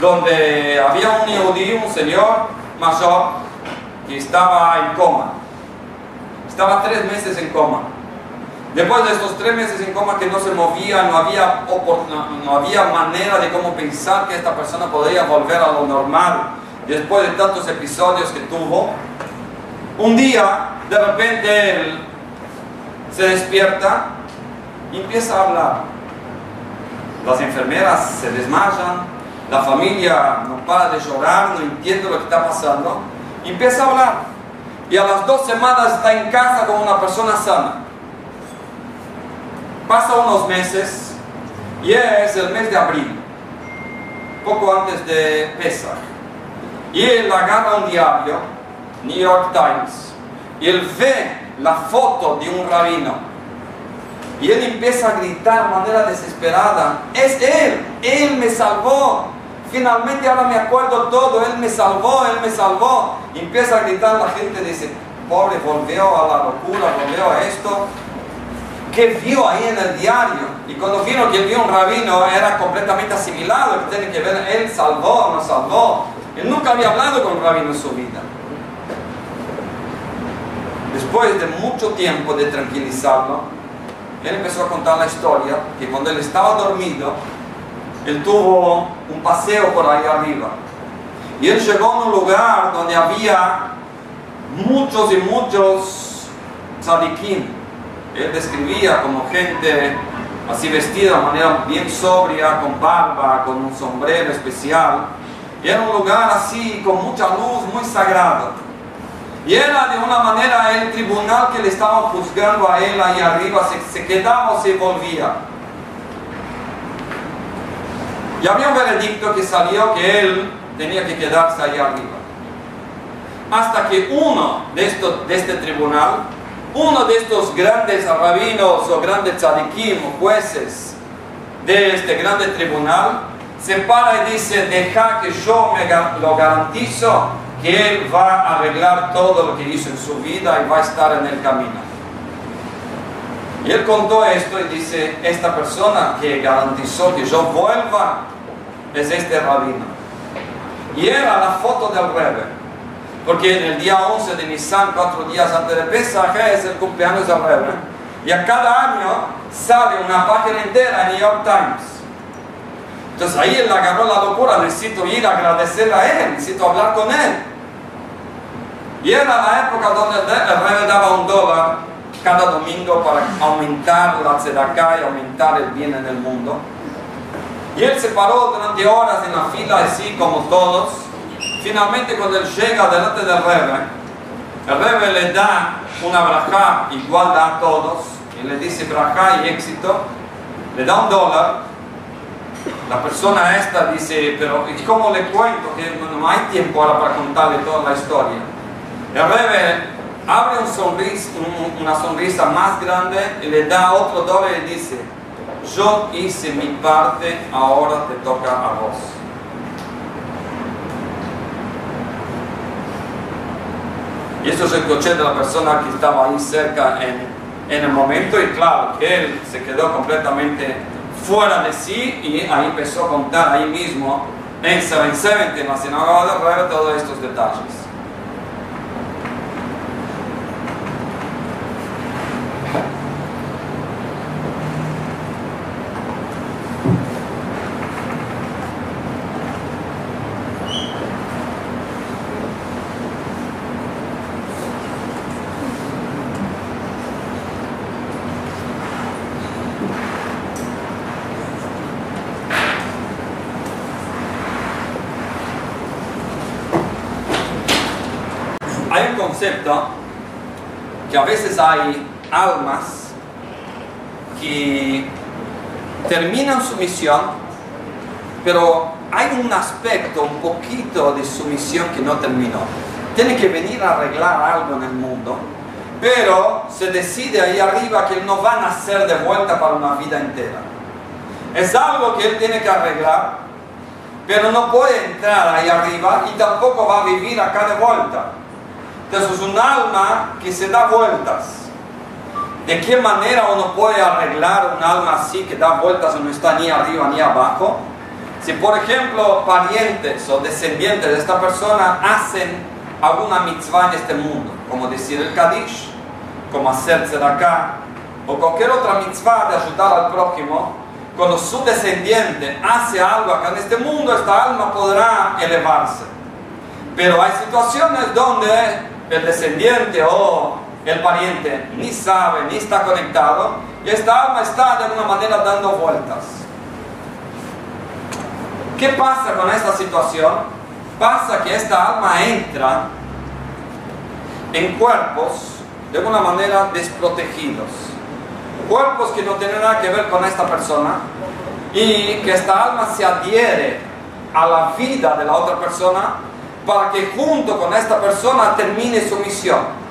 donde había un judío, un señor mayor, que estaba en coma. Estaba tres meses en coma. Después de estos tres meses en coma que no se movía, no había, no, no había manera de cómo pensar que esta persona podría volver a lo normal después de tantos episodios que tuvo. Un día de repente él se despierta empieza a hablar. Las enfermeras se desmayan, la familia no para de llorar, no entiende lo que está pasando, empieza a hablar. Y a las dos semanas está en casa con una persona sana. Pasa unos meses y es el mes de abril, poco antes de Pesach. Y él agarra un diario, New York Times, y él ve la foto de un rabino. Y él empieza a gritar de manera desesperada, es él, él me salvó. Finalmente ahora me acuerdo todo, él me salvó, él me salvó. Empieza a gritar, la gente dice, pobre, volvió a la locura, volvió a esto. ¿Qué vio ahí en el diario? Y cuando vino que vio un rabino, era completamente asimilado, tiene que ver, él salvó, no salvó. Él nunca había hablado con un rabino en su vida después de mucho tiempo de tranquilizarlo, él empezó a contar la historia que cuando él estaba dormido, él tuvo un paseo por ahí arriba. Y él llegó a un lugar donde había muchos y muchos tzadikim. Él describía como gente así vestida de manera bien sobria, con barba, con un sombrero especial. Y era un lugar así con mucha luz, muy sagrado. Y era de una manera el tribunal que le estaba juzgando a él ahí arriba, se, quedaba o se volvía. Y había un veredicto que salió que él tenía que quedarse ahí arriba. Hasta que uno de, estos, de este tribunal, uno de estos grandes rabinos o grandes tzadikim jueces de este grande tribunal, se para y dice, deja que yo me lo garantizo Él va a arreglar todo lo que hizo en su vida y va a estar en el camino. Y Él contó esto y dice, esta persona que garantizó que yo vuelva es este rabino. Y era la foto del Rebbe. Porque en el día 11 de Nisan, cuatro días antes de Pesach, es el cumpleaños del Rebbe. Y a cada año sale una página entera en New York Times. Entonces ahí él agarró la locura, necesito ir a agradecerle a él, necesito hablar con él. Y era la época donde el rey daba un dólar cada domingo para aumentar la tzedakah y aumentar el bien en el mundo. Y él se paró durante horas en la fila, así como todos. Finalmente, cuando él llega delante del rebe, el rebe le da una braja igual a todos, y le dice braja y éxito, le da un dólar. La persona esta dice, pero ¿y cómo le cuento? Que no hay tiempo ahora para contarle toda la historia. El Rebe abre una sonrisa más grande y le da otro dólar y dice, yo hice mi parte, ahora te toca a vos. Y eso es el coche de la persona que estaba ahí cerca en, en el momento y claro, que él se quedó completamente fuera de sí y ahí empezó a contar ahí mismo en 770 en la sinagoga de todos estos detalles. Almas que terminan su misión, pero hay un aspecto, un poquito de su misión que no terminó. Tiene que venir a arreglar algo en el mundo, pero se decide ahí arriba que él no va a nacer de vuelta para una vida entera. Es algo que él tiene que arreglar, pero no puede entrar ahí arriba y tampoco va a vivir acá de vuelta. Entonces es un alma que se da vueltas. ¿De qué manera uno puede arreglar un alma así que da vueltas y no está ni arriba ni abajo? Si por ejemplo parientes o descendientes de esta persona hacen alguna mitzvah en este mundo, como decir el Kadish, como hacer acá, o cualquier otra mitzvah de ayudar al prójimo, cuando su descendiente hace algo acá en este mundo, esta alma podrá elevarse. Pero hay situaciones donde el descendiente o el pariente ni sabe ni está conectado y esta alma está de alguna manera dando vueltas. ¿Qué pasa con esta situación? Pasa que esta alma entra en cuerpos de alguna manera desprotegidos. Cuerpos que no tienen nada que ver con esta persona y que esta alma se adhiere a la vida de la otra persona para que junto con esta persona termine su misión.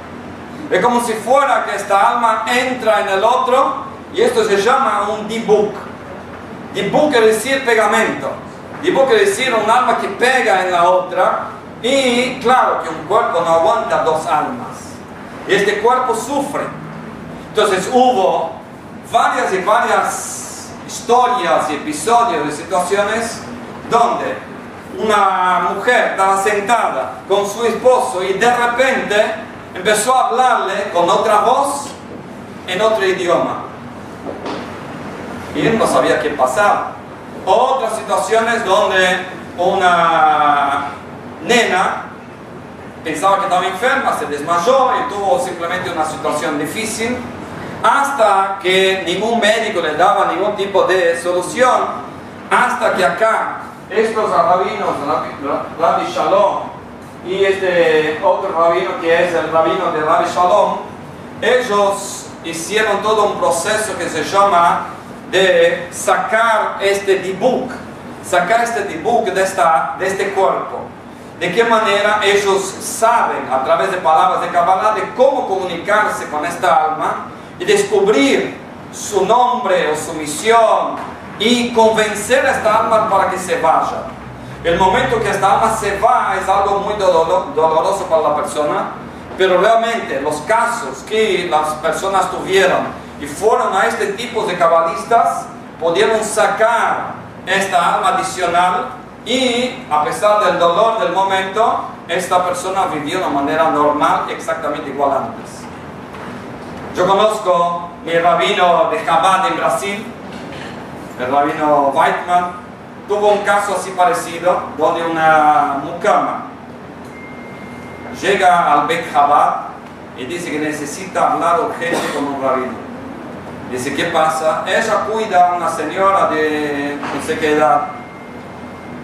Es como si fuera que esta alma entra en el otro y esto se llama un dibuk. Dibuk quiere decir pegamento. Dibuk quiere decir un alma que pega en la otra y claro que un cuerpo no aguanta dos almas. Y este cuerpo sufre. Entonces hubo varias y varias historias y episodios de situaciones donde una mujer estaba sentada con su esposo y de repente empezó a hablarle con otra voz en otro idioma. Y él no sabía qué pasaba. Otras situaciones donde una nena pensaba que estaba enferma, se desmayó y tuvo simplemente una situación difícil, hasta que ningún médico le daba ningún tipo de solución, hasta que acá estos rabinos, Rabbi Shalom, y este otro rabino que es el rabino de Rabbi Shalom, ellos hicieron todo un proceso que se llama de sacar este dibuk, sacar este dibuk de, esta, de este cuerpo. De qué manera ellos saben a través de palabras de Kabbalah de cómo comunicarse con esta alma y descubrir su nombre o su misión y convencer a esta alma para que se vaya. El momento que esta alma se va es algo muy doloroso para la persona, pero realmente los casos que las personas tuvieron y fueron a este tipo de cabalistas, pudieron sacar esta alma adicional y a pesar del dolor del momento, esta persona vivió de una manera normal, exactamente igual antes. Yo conozco mi rabino de Chabad en Brasil, el rabino Weitman, tuvo un caso así parecido, donde una mucama llega al Bet y dice que necesita hablar urgente con un rabino. Dice, ¿qué pasa? Ella cuida a una señora de no sé qué edad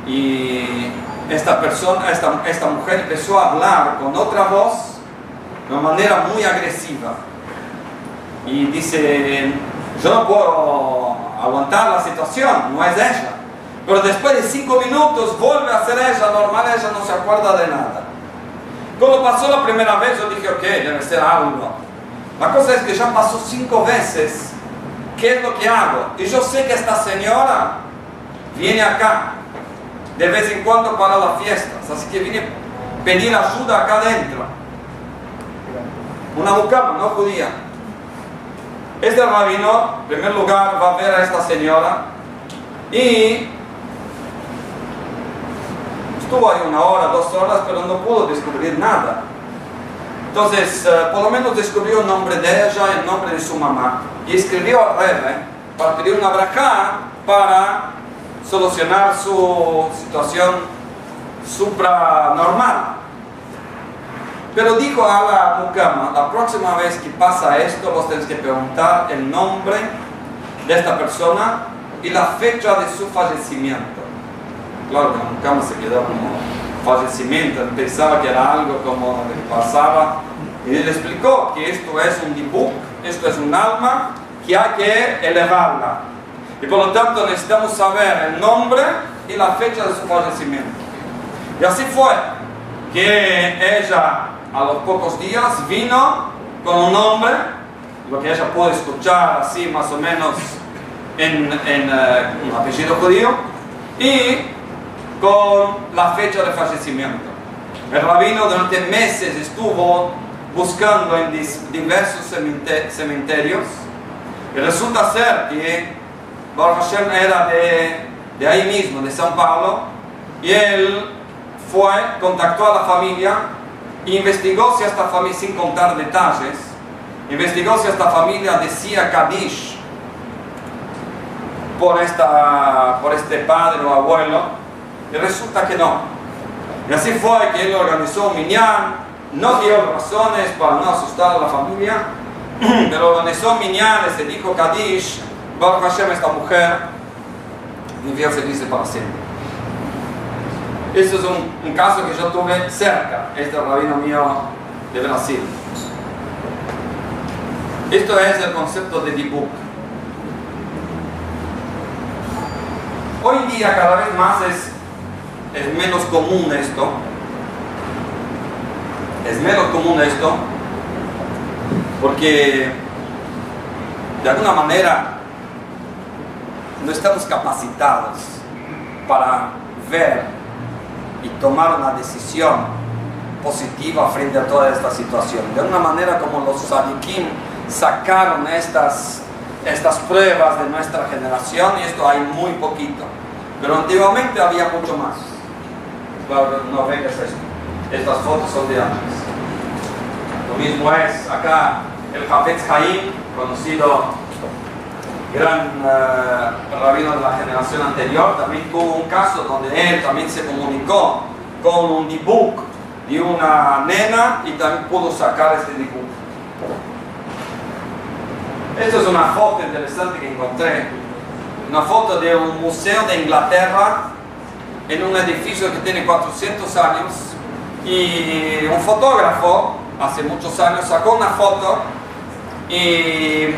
y esta persona, esta, esta mujer empezó a hablar con otra voz de una manera muy agresiva. Y dice, yo no puedo aguantar la situación, no es ella. Pero después de cinco minutos vuelve a ser ella normal, ella no se acuerda de nada. Cuando pasó la primera vez yo dije, ok, debe ser algo. La cosa es que ya pasó cinco veces. ¿Qué es lo que hago? Y yo sé que esta señora viene acá de vez en cuando para las fiestas. Así que viene a pedir ayuda acá adentro. Una mucama, no judía. Este rabino, en primer lugar, va a ver a esta señora y estuvo ahí una hora, dos horas, pero no pudo descubrir nada. Entonces, eh, por lo menos descubrió el nombre de ella, el nombre de su mamá, y escribió al rey para pedir una braja para solucionar su situación supranormal. Pero dijo a la mucama, la próxima vez que pasa esto, vos tenés que preguntar el nombre de esta persona y la fecha de su fallecimiento. Claro que la mucama se quedó como, fallecimiento, pensaba que era algo como que pasaba, y él explicó que esto es un dibuk, esto es un alma que hay que elevarla. Y por lo tanto necesitamos saber el nombre y la fecha de su fallecimiento. Y así fue que ella a los pocos días vino con un nombre, lo que ella puede escuchar así más o menos en, en eh, un apellido judío, y con la fecha de fallecimiento. El rabino durante meses estuvo buscando en diversos cementerios y resulta ser que Baruch Hashem era de, de ahí mismo, de San Pablo, y él fue, contactó a la familia, investigó si esta familia, sin contar detalles, investigó si esta familia decía Kadish por, esta, por este padre o abuelo, y resulta que no. Y así fue que él organizó un minyan, no dio razones para no asustar a la familia, pero organizó un minyan, se dijo Kadish, Baruch Hashem, esta mujer, vivió feliz para siempre. Este es un, un, caso que yo tuve cerca, este rabino mío de Brasil. Esto es el concepto de dibuk. Hoy en día cada vez más es, es menos común esto. Es menos común esto porque de alguna manera no estamos capacitados para ver y tomar una decisión positiva frente a toda esta situación. De alguna manera como los sadikim sacaron estas estas pruebas de nuestra generación y esto hay muy poquito. Pero antiguamente había mucho más. Claro, no. Estas fotos son de antes. Lo mismo es acá el Hafez Haim, conocido gran uh, rabino de la generación anterior, también tuvo un caso donde él también se comunicó con un dibuk de una nena y también pudo sacar este dibuk. Esta es una foto interesante que encontré. Una foto de un museo de Inglaterra en un edificio que tiene 400 años y un fotógrafo hace muchos años sacó una foto y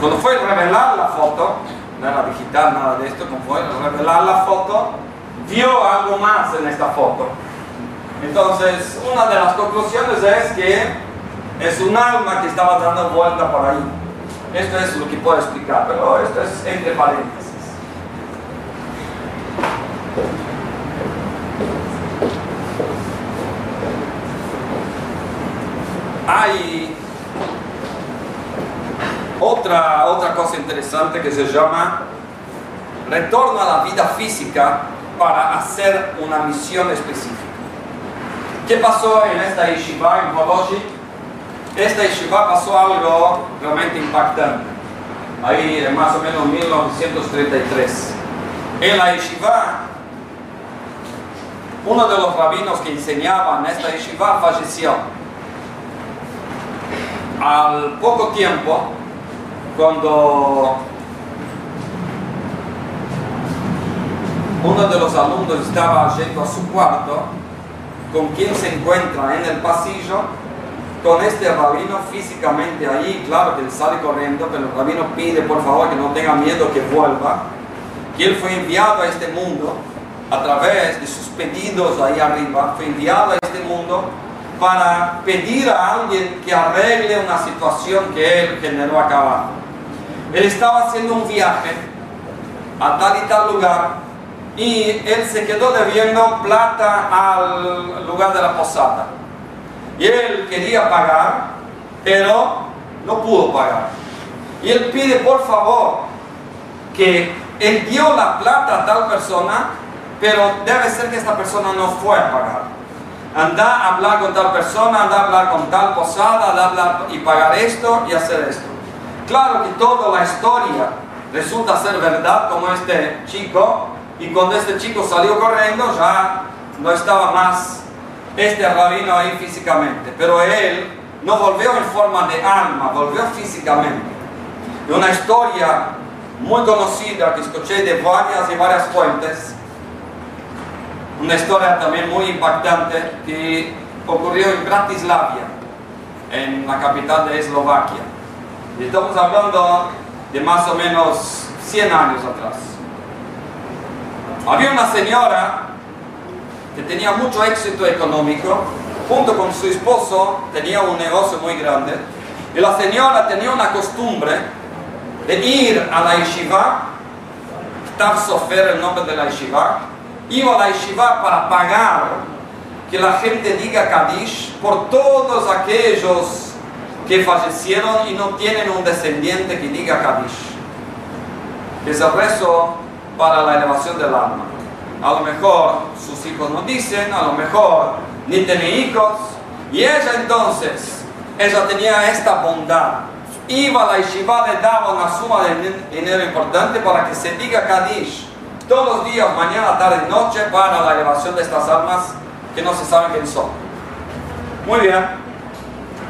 cuando fue a revelar la foto, no era digital, nada de esto, cuando fue a revelar la foto, vio algo más en esta foto. Entonces, una de las conclusiones es que es un alma que estaba dando vuelta por ahí. Esto es lo que puedo explicar, pero esto es entre paréntesis. Hay otra, otra cosa interesante que se llama retorno a la vida física para hacer una misión específica. ¿Qué pasó en esta yeshiva en Polochi? esta yeshiva pasó algo realmente impactante. Ahí en más o menos 1933. En la yeshiva, uno de los rabinos que enseñaba en esta yeshiva falleció. Al poco tiempo, cuando uno de los alumnos estaba yendo a su cuarto, con quien se encuentra en el pasillo, con este rabino físicamente ahí, claro que él sale corriendo, pero el rabino pide por favor que no tenga miedo que vuelva, que él fue enviado a este mundo a través de sus pedidos ahí arriba, fue enviado a este mundo para pedir a alguien que arregle una situación que él generó acá. Él estaba haciendo un viaje a tal y tal lugar y él se quedó debiendo plata al lugar de la posada y él quería pagar, pero no pudo pagar. Y él pide por favor que él dio la plata a tal persona, pero debe ser que esta persona no fue a pagar. Anda a hablar con tal persona, anda a hablar con tal posada, anda a hablar y pagar esto y hacer esto. Claro que toda la historia resulta ser verdad como este chico, y cuando este chico salió corriendo ya no estaba más este rabino ahí físicamente, pero él no volvió en forma de alma, volvió físicamente. Una historia muy conocida que escuché de varias y varias fuentes, una historia también muy impactante que ocurrió en Bratislavia, en la capital de Eslovaquia. Estamos hablando de más o menos 100 años atrás. Había una señora que tenía mucho éxito económico, junto con su esposo tenía un negocio muy grande, y la señora tenía una costumbre de ir a la yeshiva, Tav Sofer, el nombre de la yeshiva, iba a la yeshiva para pagar que la gente diga Kadish por todos aquellos que fallecieron y no tienen un descendiente que diga Kadish. Es el rezo para la elevación del alma. A lo mejor sus hijos no dicen, a lo mejor ni tiene hijos. Y ella entonces, ella tenía esta bondad. Iba a la yeshiva, le daba una suma de dinero importante para que se diga Kadish todos los días, mañana, tarde noche, para la elevación de estas almas que no se saben quién son. Muy bien,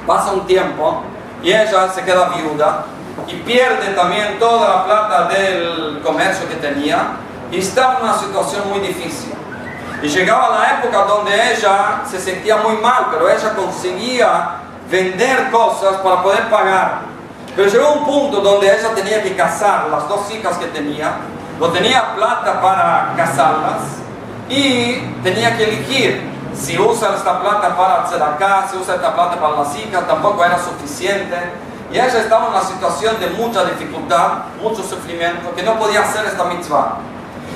pasa un tiempo y ella se queda viuda y pierde también toda la plata del comercio que tenía y estaba en una situación muy difícil. Y llegaba la época donde ella se sentía muy mal, pero ella conseguía vender cosas para poder pagar. Pero llegó un punto donde ella tenía que casar las dos hijas que tenía, no tenía plata para casarlas y tenía que elegir si usa esta plata para acá, si usa esta plata para las hijas, tampoco era suficiente. Y ella estaba en una situación de mucha dificultad, mucho sufrimiento, que no podía hacer esta mitzvah.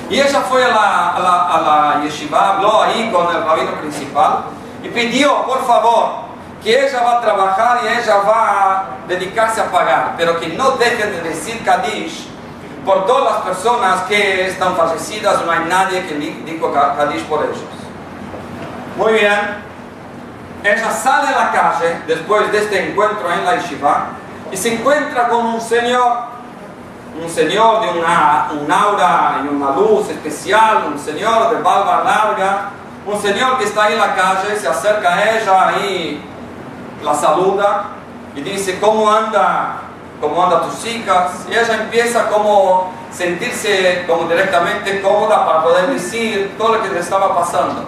Y ella fue a la, a la, a la yeshiva, habló ahí con el rabino principal y pidió, por favor, que ella va a trabajar y ella va a dedicarse a pagar, pero que no deje de decir Kadish por todas las personas que están fallecidas, no hay nadie que diga Kadish por ellos. Muy bien, ella sale a la calle después de este encuentro en la yeshiva y se encuentra con un señor un señor de una, un aura y una luz especial, un señor de barba larga, un señor que está ahí en la calle, se acerca a ella y la saluda y dice, ¿cómo anda? ¿Cómo anda tus hijas? Y ella empieza como sentirse como directamente cómoda para poder decir todo lo que le estaba pasando.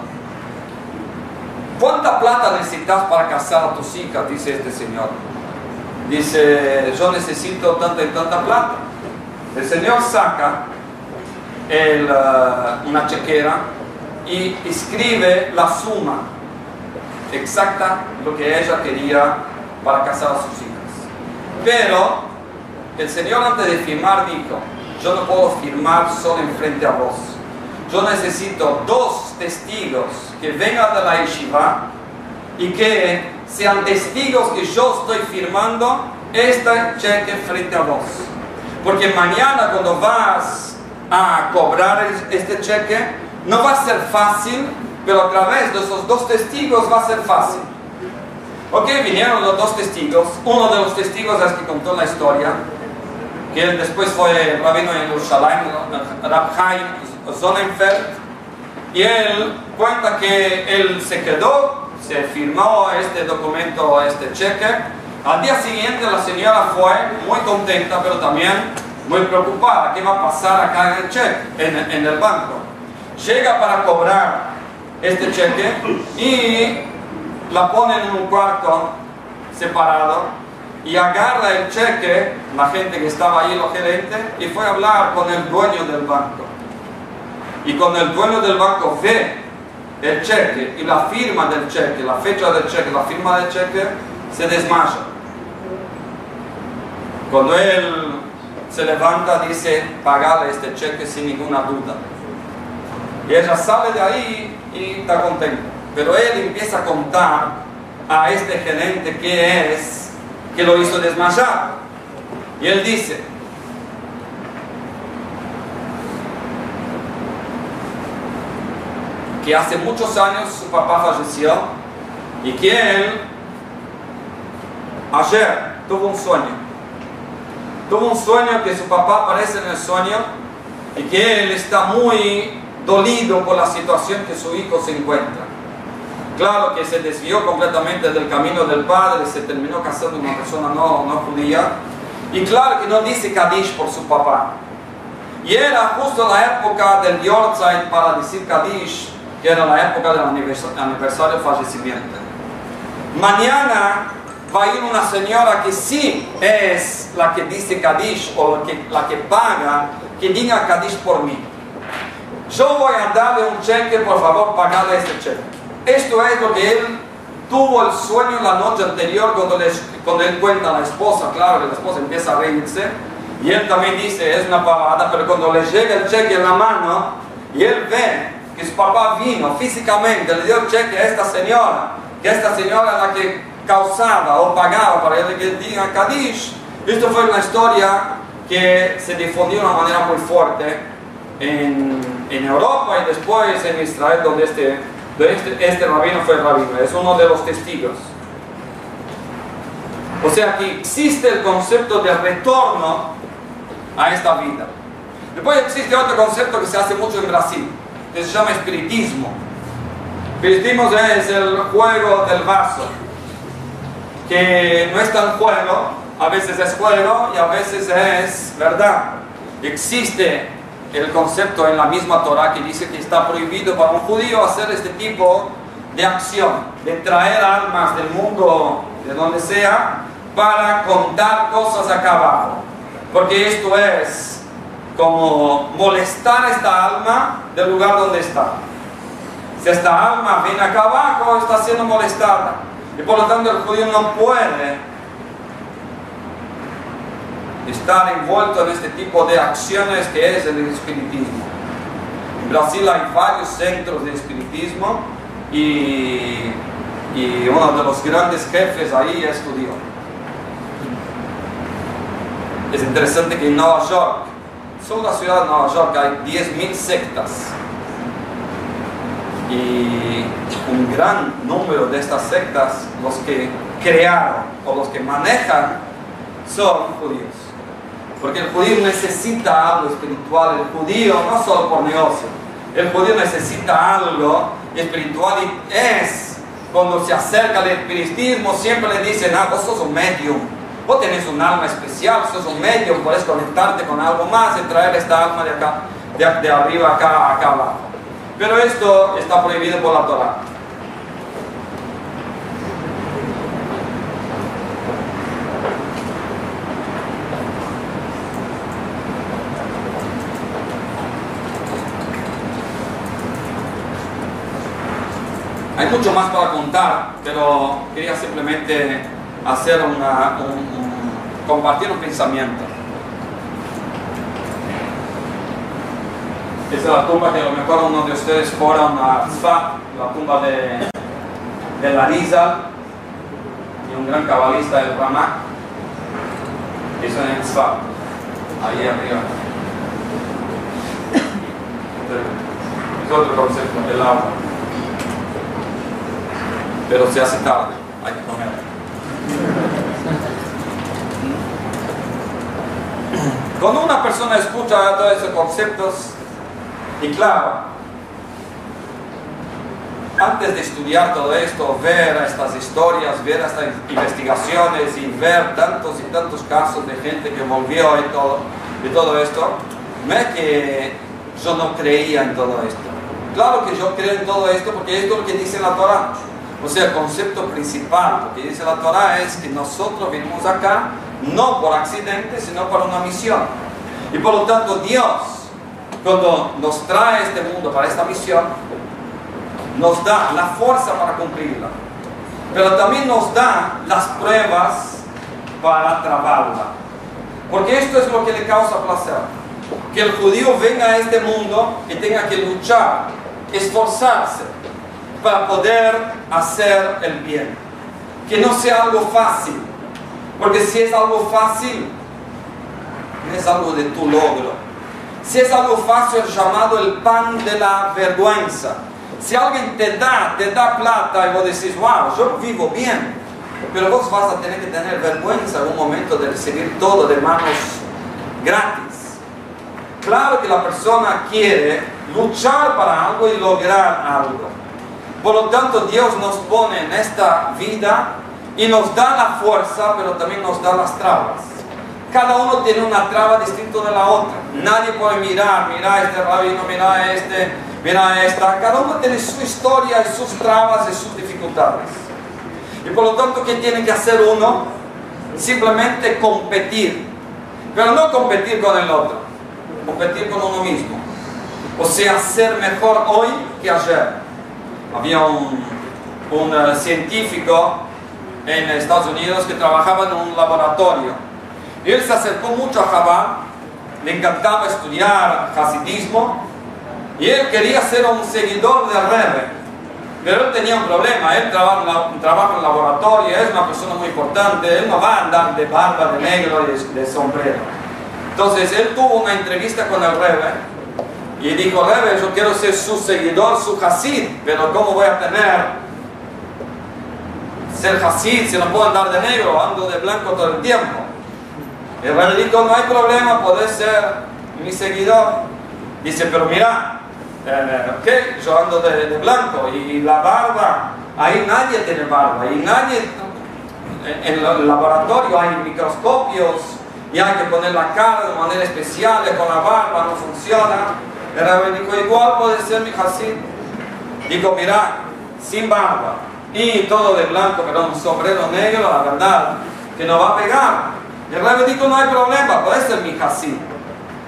¿Cuánta plata necesitas para casar a tus hijas? Dice este señor. Dice, yo necesito tanta y tanta plata. El Señor saca uh, una chequera y escribe la suma exacta lo que ella quería para casar a sus hijas. Pero el Señor antes de firmar dijo, yo no puedo firmar solo en frente a vos. Yo necesito dos testigos que vengan de la yeshiva y que sean testigos que yo estoy firmando este cheque frente a vos. Porque mañana cuando vas a cobrar este cheque, no va a ser fácil, pero a través de esos dos testigos va a ser fácil. Ok, vinieron los dos testigos. Uno de los testigos es que contó la historia, que él después fue rabino en Jerusalén, Rab Chaim Sonnenfeld, y él cuenta que él se quedó, se firmó este documento, este cheque, al día siguiente la señora fue muy contenta, pero también muy preocupada. ¿Qué va a pasar acá en el cheque, en, el banco? Llega para cobrar este cheque y la pone en un cuarto separado y agarra el cheque, la gente que estaba ahí, los gerentes, y fue a hablar con el dueño del banco. Y cuando el dueño del banco ve el cheque y la firma del cheque, la fecha del cheque, la firma del cheque, se desmaya. Cuando él se levanta, dice, pagarle este cheque sin ninguna duda. Y ella sale de ahí y está contenta. Pero él empieza a contar a este gerente que es, que lo hizo desmayar. Y él dice, que hace muchos años su papá falleció y que él ayer tuvo un sueño tuvo un sueño que su papá aparece en el sueño y que él está muy dolido por la situación que su hijo se encuentra. Claro que se desvió completamente del camino del padre, se terminó casando con una persona no, no judía. Y claro que no dice Kadish por su papá. Y era justo la época del Yortzeit para decir Kadish que era la época del aniversario de fallecimiento. Mañana va a ir una señora que sí es la que dice Kadish o la que, la que paga, que diga Kadish por mí. Yo voy a darle un cheque, por favor, pagarle este cheque. Esto es lo que él tuvo el sueño la noche anterior cuando, cuando él cuenta a la esposa, claro, la esposa empieza a reírse. Y él también dice, es una pavada, pero cuando le llega el cheque en la mano y él ve que su papá vino físicamente, le dio el cheque a esta señora, que esta señora es la que causaba o pagaba para que diga Kadish. Esto fue una historia que se difundió de una manera muy fuerte en, en Europa y después en Israel, donde este, este, este rabino fue el rabino, es uno de los testigos. O sea que existe el concepto de retorno a esta vida. Después existe otro concepto que se hace mucho en Brasil, que se llama espiritismo. Espiritismo es el juego del vaso que no es tan juego, a veces es juego y a veces es verdad. Existe el concepto en la misma Torah que dice que está prohibido para un judío hacer este tipo de acción, de traer almas del mundo, de donde sea, para contar cosas acá abajo. Porque esto es como molestar a esta alma del lugar donde está. Si esta alma viene acá abajo, está siendo molestada. Y por lo tanto el judío no puede estar envuelto en este tipo de acciones que es el espiritismo. En Brasil hay varios centros de espiritismo y, uno de los grandes jefes ahí es judío. Es interesante que en Nueva York, solo la ciudad de Nueva York, hay 10.000 sectas. Y un gran número de estas sectas, los que crearon o los que manejan, son judíos. Porque el judío necesita algo espiritual, el judío no solo por negocio, el judío necesita algo espiritual y es cuando se acerca al espiritismo siempre le dicen, ah, vos sos un medium, vos tenés un alma especial, sos un medium, puedes conectarte con algo más y traer esta alma de acá, de, arriba acá, acá abajo. Pero esto está prohibido por la Torah. Mucho más para contar, pero quería simplemente hacer una, compartir un pensamiento. Esa es la tumba que a lo mejor uno de ustedes fueron a Tzfat, la tumba de, de Larisa y un gran cabalista del Ramá. Eso en Tzfat, ahí arriba. Es otro concepto del agua pero se hace tarde, hay que comer. Cuando una persona escucha todos esos conceptos, y claro, antes de estudiar todo esto, ver estas historias, ver estas investigaciones y ver tantos y tantos casos de gente que volvió y todo, y todo esto, ve que yo no creía en todo esto. Claro que yo creo en todo esto porque esto es lo que dice la Torah. O sea, el concepto principal, lo que dice la Torah es que nosotros venimos acá no por accidente, sino por una misión. Y por lo tanto Dios, cuando nos trae este mundo para esta misión, nos da la fuerza para cumplirla. Pero también nos da las pruebas para trabarla. Porque esto es lo que le causa placer. Que el judío venga a este mundo y tenga que luchar, esforzarse, para poder hacer el bien. Que no sea algo fácil, porque si es algo fácil, es algo de tu logro. Si es algo fácil, es llamado el pan de la vergüenza. Si alguien te da, te da plata y vos decís, wow, yo vivo bien, pero vos vas a tener que tener vergüenza en un momento de recibir todo de manos gratis. Claro que la persona quiere luchar para algo y lograr algo. Por lo tanto, Dios nos pone en esta vida y nos da la fuerza, pero también nos da las trabas. Cada uno tiene una traba distinta de la otra. Nadie puede mirar, mira este rabino, mira este Mira esta, cada uno tiene su historia y sus trabas y sus dificultades. Y por lo tanto, ¿qué tiene que hacer uno? Simplemente competir. Pero no competir con el otro, competir con uno mismo. O sea, ser mejor hoy que ayer. Había un, un eh, científico en Estados Unidos que trabajaba en un laboratorio. Él se acercó mucho a Jabá, le encantaba estudiar hasidismo y él quería ser un seguidor de Rebbe. Pero él tenía un problema, él trabaja, trabaja en laboratorio, es una persona muy importante, él no va a andar de barba, de negro y de, de sombrero. Entonces él tuvo una entrevista con el Rebbe y dijo, Rebbe, yo quiero ser su seguidor, su Hasid, pero ¿cómo voy a tener ser Hasid si no puedo andar de negro, ando de blanco todo el tiempo? El Rebbe dijo, no hay problema, podés ser mi seguidor. Dice, pero mira, eh, ¿qué? Yo ando de, blanco y la barba, ahí nadie tiene barba y nadie, en el laboratorio hay microscopios y hay que poner la cara de manera especial, con la barba no funciona. El Rebbe dijo, igual puede ser mi Hasid. Dijo, mira, sin barba y todo de blanco, pero un sombrero negro, la verdad, que no va a pegar. Y el Rebbe dijo, no hay problema, puede ser mi Hasid.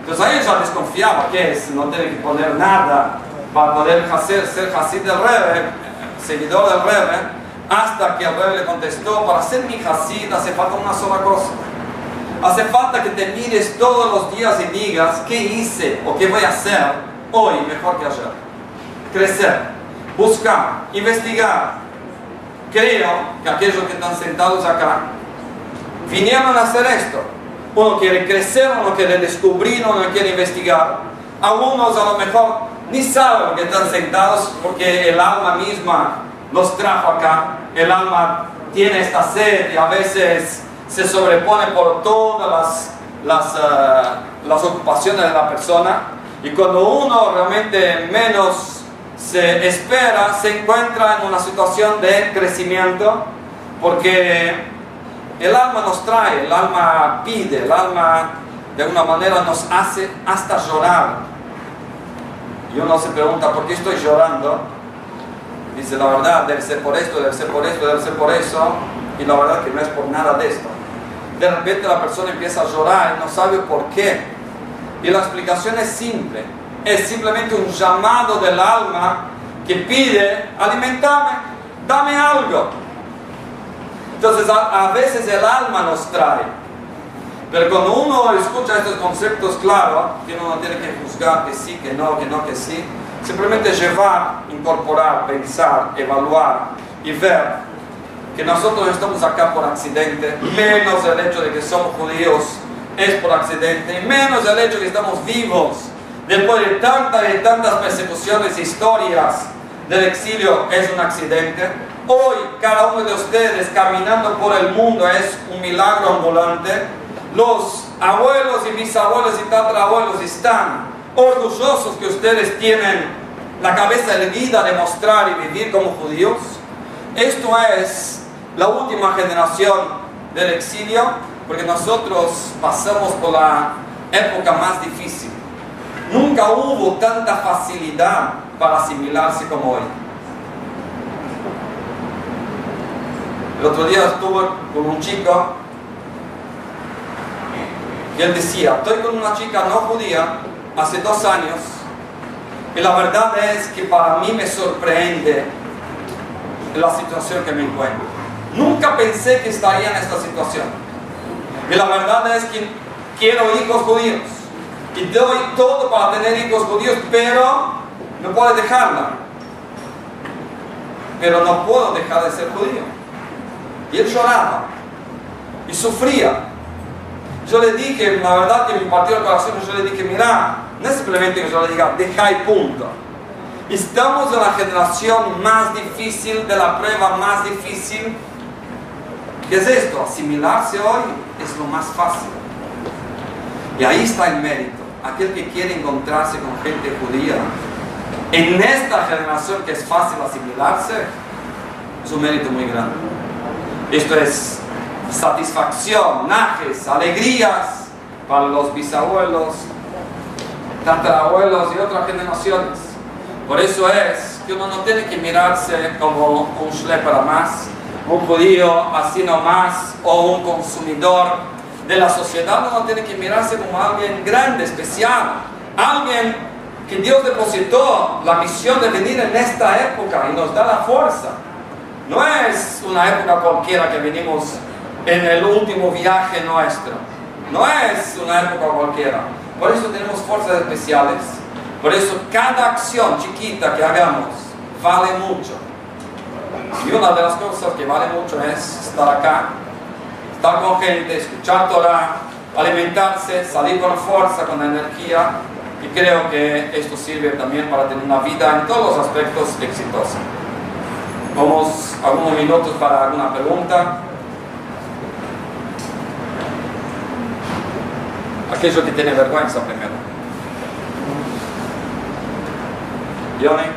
Entonces ahí ya desconfiaba que es, no tiene que poner nada para poder hacer, ser Hasid del Rebbe, seguidor del Rebbe, hasta que el Rebbe le contestó, para ser mi Hasid hace falta una sola cosa. Hace falta que te mires todos los días y digas qué hice o qué voy a hacer hoy mejor que ayer. Crecer, buscar, investigar. Creo que aquellos que están sentados acá vinieron a hacer esto. Uno quiere crecer, uno quiere descubrir, uno quiere investigar. Algunos a lo mejor ni saben que están sentados porque el alma misma los trajo acá. El alma tiene esta sed y a veces se sobrepone por todas las, las, uh, las ocupaciones de la persona. Y cuando uno realmente menos se espera, se encuentra en una situación de crecimiento porque el alma nos trae, el alma pide, el alma de una manera nos hace hasta llorar. Y uno se pregunta, ¿por qué estoy llorando? Dice, la verdad, debe ser por esto, debe ser por esto, debe ser por eso. Y la verdad que no es por nada de esto. De repente la persona empieza a llorar y no sabe por qué. Y la explicación es simple. Es simplemente un llamado del alma que pide, alimentame, dame algo. Entonces a, a, veces el alma nos trae. Pero cuando uno escucha estos conceptos claros, que uno no tiene que juzgar que sí, que no, que no, que sí, simplemente llevar, incorporar, pensar, evaluar y ver que nosotros estamos acá por accidente, menos el hecho de que somos judíos es por accidente, menos el hecho de que estamos vivos después de tantas y tantas persecuciones, historias del exilio es un accidente. Hoy cada uno de ustedes caminando por el mundo es un milagro ambulante. Los abuelos y bisabuelos y tatarabuelos están orgullosos que ustedes tienen la cabeza erguida de mostrar y vivir como judíos. Esto es la última generación del exilio, porque nosotros pasamos por la época más difícil. Nunca hubo tanta facilidad para asimilarse como hoy. El otro día estuve con un chico y él decía, estoy con una chica no judía hace dos años y la verdad es que para mí me sorprende la situación que me encuentro. Nunca pensé que estaría en esta situación. Y la verdad es que quiero hijos judíos. Y doy todo para tener hijos judíos, pero no puedo dejarla. Pero no puedo dejar de ser judío. Y él lloraba. Y sufría. Yo le dije, la verdad que me partió el corazón, yo le dije, mira, no es simplemente que yo le diga, deja y punto. Estamos en la generación más difícil, de la prueba más difícil. ¿Qué es esto? Asimilarse hoy es lo más fácil. Y ahí está el mérito. Aquel que quiere encontrarse con gente judía, en esta generación que es fácil asimilarse, es un mérito muy grande. Esto es satisfacción, najes, alegrías para los bisabuelos, tatarabuelos y otras generaciones. Por eso es que uno no tiene que mirarse como un schlepper más, un judío así nomás o un consumidor de la sociedad, uno tiene que mirarse como alguien grande, especial, alguien que Dios depositó la misión de venir en esta época y nos da la fuerza. No es una época cualquiera que venimos en el último viaje nuestro. No es una época cualquiera. Por eso tenemos fuerzas especiales. Por eso cada acción chiquita que hagamos vale mucho. Y una de las cosas que vale mucho es estar acá, estar con gente, escuchar Torah, alimentarse, salir con fuerza, con energía. Y creo que esto sirve también para tener una vida en todos los aspectos exitosa. Vamos algunos minutos para alguna pregunta. Aquello que tiene vergüenza primero. Johnny.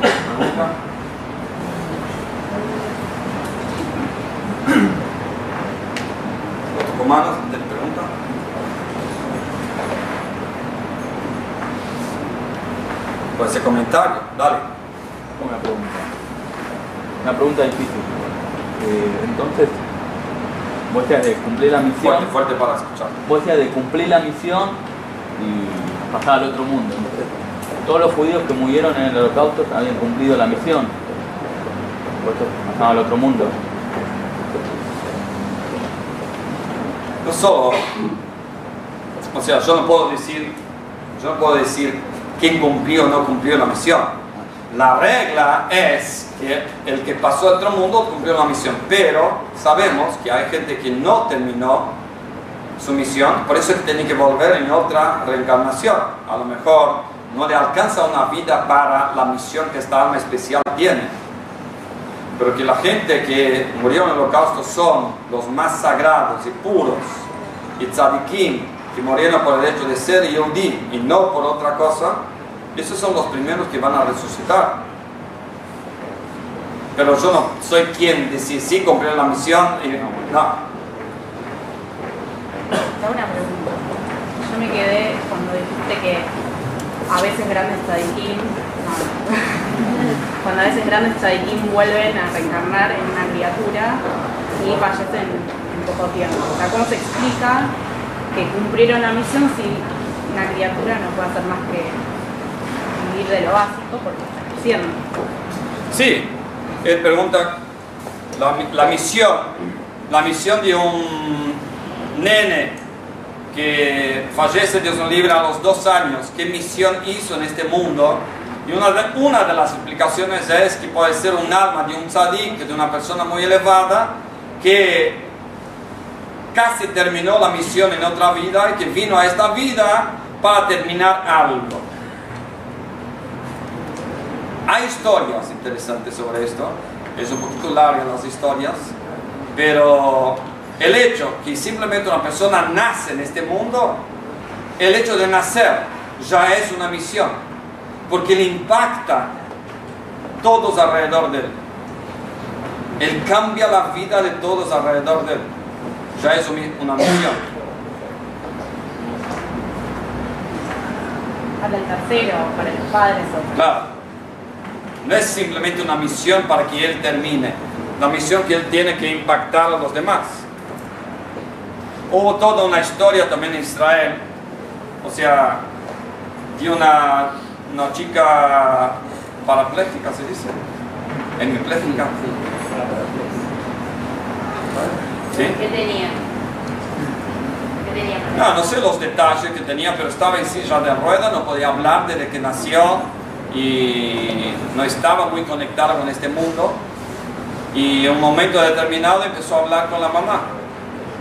¿Pregunta? ¿Otro humanos tiene pregunta? Puede ser comentario, dale. Una pregunta. Una pregunta difícil. Eh, entonces, vos decías de cumplir la misión. Fuerte, fuerte para escuchar. Vos decías de cumplir la misión y pasar al otro mundo. Entonces, todos los judíos que murieron en el holocausto habían cumplido la misión. Por eso pasaban al otro mundo. No solo, o sea, yo no puedo decir, yo no puedo decir quién cumplió o no cumplió la misión. La regla es que el que pasó a otro mundo cumplió la misión, pero sabemos que hay gente que no terminó su misión, por eso tiene que volver en otra reencarnación. A lo mejor no le alcanza una vida para la misión que esta alma especial tiene. Pero que la gente que murió en el holocausto son los más sagrados y puros, y tzadikim, que murieron por el hecho de ser yehudí y no por otra cosa, esos son los primeros que van a resucitar. Pero yo no soy quien decir sí, cumplí la misión y no. Tengo una pregunta. Yo me quedé cuando dijiste que a veces grandes tzadikim, cuando a veces grandes tzadikim vuelven a reencarnar en una criatura y fallecen en poco tiempo. O ¿cómo se explica que cumplieron la misión si una criatura no puede hacer más que vivir de lo básico porque está creciendo? Sí, él pregunta la, la misión, la misión de un nene que fallece, Dios nos libre, a los dos años, qué misión hizo en este mundo. Y una de, una de las explicaciones es que puede ser un alma de un tzadik, de una persona muy elevada, que casi terminó la misión en otra vida y que vino a esta vida para terminar algo. Hay historias interesantes sobre esto, es un poquito larga las historias, pero el hecho que simplemente una persona nace en este mundo, el hecho de nacer ya es una misión, porque le impacta todos alrededor de él. Él cambia la vida de todos alrededor de él. Ya es una misión. Para el tercero, para los padres. O... Claro. No es simplemente una misión para que él termine. La misión que él tiene que impactar a los demás. Hubo toda una historia también en Israel, o sea, de una, una chica parapléjica, se dice, hemipléjica. ¿Sí? ¿Qué tenía? ¿Qué tenía? No, no sé los detalles que tenía, pero estaba en silla de ruedas, no podía hablar desde que nació y no estaba muy conectada con este mundo. Y en un momento determinado empezó a hablar con la mamá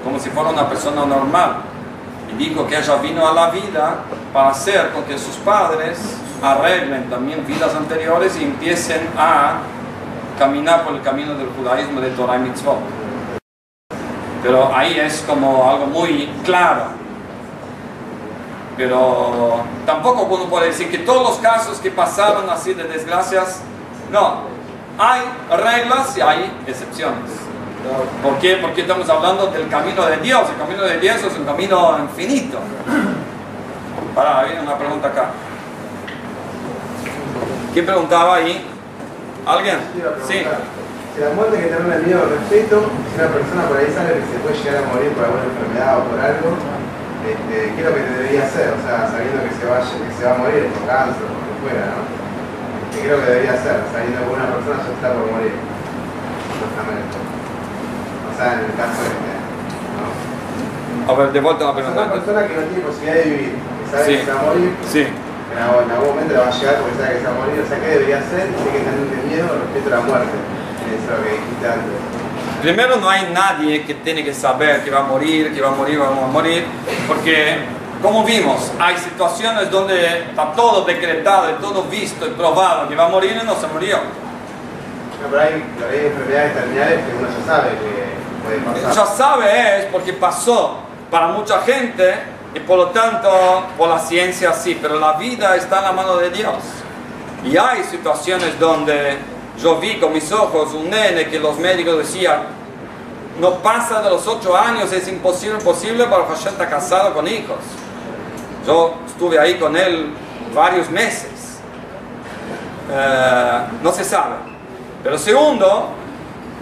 como si fuera una persona normal. Y dijo que ella vino a la vida para hacer con que sus padres arreglen también vidas anteriores y empiecen a caminar por el camino del judaísmo de Torah y Mitzvot. Pero ahí es como algo muy claro. Pero tampoco uno puede decir que todos los casos que pasaron así de desgracias, no, hay reglas y hay excepciones. ¿Por qué? Porque estamos hablando del camino de Dios. El camino de Dios es un camino infinito. Para, viene una pregunta acá. ¿Quién preguntaba ahí? ¿Alguien? Sí. Si la muerte que termina el miedo respeto, si una persona por ahí sabe que se puede llegar a morir por alguna enfermedad o por algo, este, ¿qué es lo que debería hacer? O sea, sabiendo que se va, a- que se va a morir por cáncer o por lo que fuera, ¿no? ¿Qué creo que debería hacer? Sabiendo que una persona ya está por morir. Justamente. En el caso este, ¿no? A ver, de vuelta la O sea, pregunta. una persona que no tiene posibilidad de vivir, que sabe Sí. que se va a morir, Sí. en algún, en algún momento le va a llegar porque sabe que se va a morir, o sea, ¿qué debería hacer? Tiene que tener miedo respecto a la muerte. Eso que dijiste antes. Primero no hay nadie que tiene que saber que va a morir, que va a morir, va a morir, porque como vimos, hay situaciones donde está todo decretado todo visto y probado que va a morir y no se murió. No, pero hay, pero hay enfermedades terminales que uno ya sabe que Ya sabe es porque pasó para mucha gente y por lo tanto por la ciencia sí, pero la vida está en la mano de Dios. Y hay situaciones donde yo vi con mis ojos un nene que los médicos decían, no pasa de los ocho años, es imposible, imposible para Hashem estar casado con hijos. Yo estuve ahí con él varios meses. Eh, no se sabe. Pero segundo,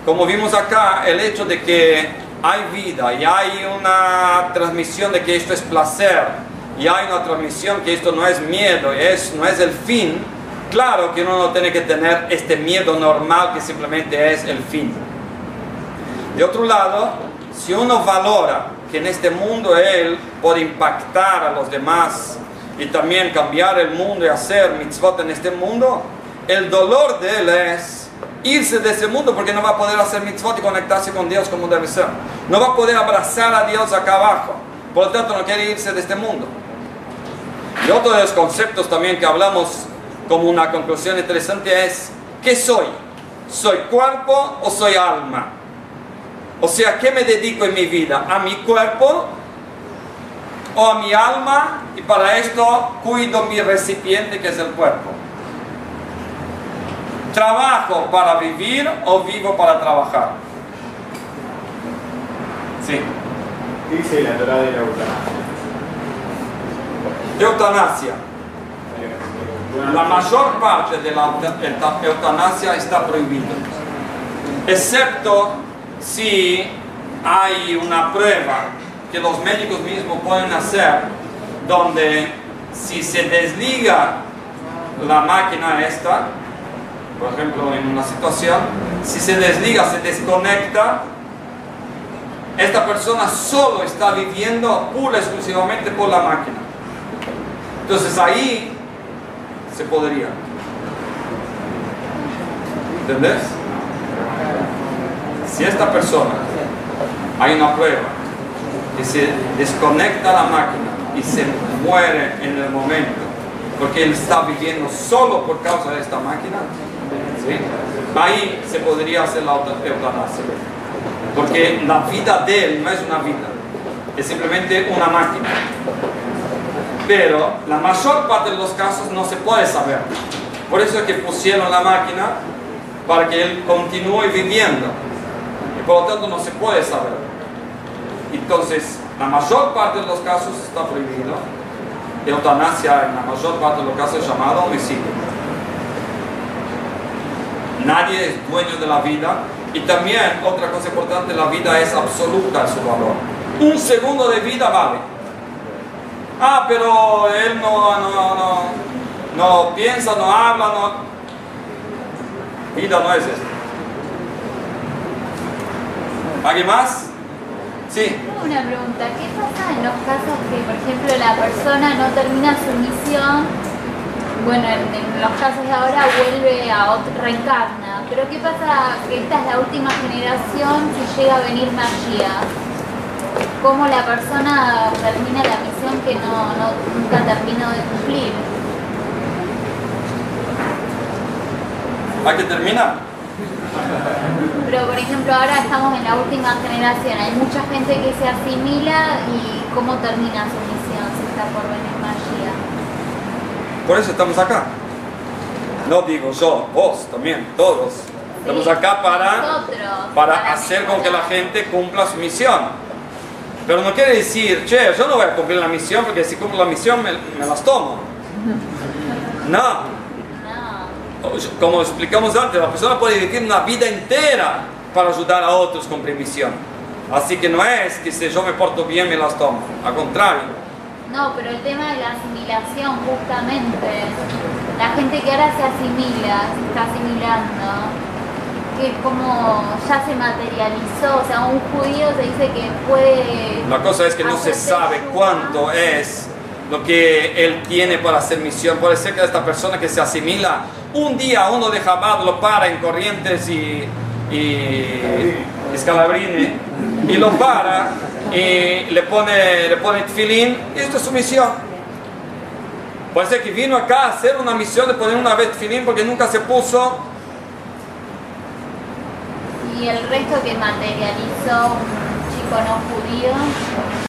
como vimos acá, el hecho de que hay vida y hay una transmisión de que esto es placer y hay una transmisión que esto no es miedo es, no es el fin, claro que uno no tiene que tener este miedo normal que simplemente es el fin. De otro lado, si uno valora que en este mundo él puede impactar a los demás y también cambiar el mundo y hacer mitzvot en este mundo, el dolor de él es irse de ese mundo porque no va a poder hacer mitzvot y conectarse con Dios como debe ser. No va a poder abrazar a Dios acá abajo. Por lo tanto, no quiere irse de este mundo. Y otro de los conceptos también que hablamos como una conclusión interesante es, ¿qué soy? ¿Soy cuerpo o soy alma? O sea, ¿a qué me dedico en mi vida? ¿A mi cuerpo o a mi alma? Y para esto cuido mi recipiente que es el cuerpo. ¿Trabajo para vivir o vivo para trabajar? Sí. ¿Qué dice la Torah de la eutanasia? Eutanasia. La mayor parte de la euta- eutanasia está prohibida, excepto si hay una prueba que los médicos mismos pueden hacer, donde si se desliga la máquina esta, por ejemplo en una situación, si se desliga, se desconecta, esta persona solo está viviendo pura exclusivamente por la máquina. Entonces ahí se podría. ¿Entendés? Si esta persona, hay una prueba, que se desconecta la máquina y se muere en el momento, porque él está viviendo solo por causa de esta máquina, ¿sí? ahí se podría hacer la euta- eutanasia. Porque la vida de él no es una vida, es simplemente una máquina pero la mayor parte de los casos no se puede saber. Por eso es que pusieron la máquina para que él continúe viviendo. Y por lo tanto no se puede saber. Entonces, la mayor parte de los casos está prohibido. Eutanasia en la mayor parte de los casos es llamado homicidio. Nadie es dueño de la vida. Y también, otra cosa importante, la vida es absoluta en su valor. Un segundo de vida vale. Ah, pero él no, no, no, piensa, no habla, no. Vida no es esto. ¿Alguien más? Sí. Tengo una pregunta, ¿qué pasa en los casos que, por ejemplo, la persona no termina su misión? Bueno, en, los casos de ahora vuelve a otro, reencarna, pero ¿qué pasa que esta es la última generación si llega a venir magia? ¿Cómo la persona termina la misión que no, no- nunca terminó de cumplir? ¿Hay que terminar? Pero, por ejemplo, ahora estamos en la última generación, hay mucha gente que se asimila y ¿cómo termina su misión si está por venir? Por eso estamos acá. No digo yo, vos también, todos. Estamos acá para, para hacer con que la gente cumpla su misión. Pero no quiere decir, che, yo no voy a cumplir la misión porque si cumplo la misión me, me las tomo. No, como explicamos antes, la persona puede vivir una vida entera para ayudar a otros con permisión. Así que no es que si yo me porto bien me las tomo, al contrario. No, pero el tema de la asimilación, justamente. La gente que ahora se asimila, se está asimilando, que como ya se materializó, o sea, un judío se dice que puede... La cosa es que no se sabe cuánto es lo que él tiene para hacer misión. Puede ser que esta persona que se asimila, un día uno de Chabad lo para en Corrientes y, y Scalabrini y lo para y le pone, le pone y esto es su misión. Puede ser que vino acá a hacer una misión de poner una vez tefilín porque nunca se puso Y el resto que materializó un chico no judío,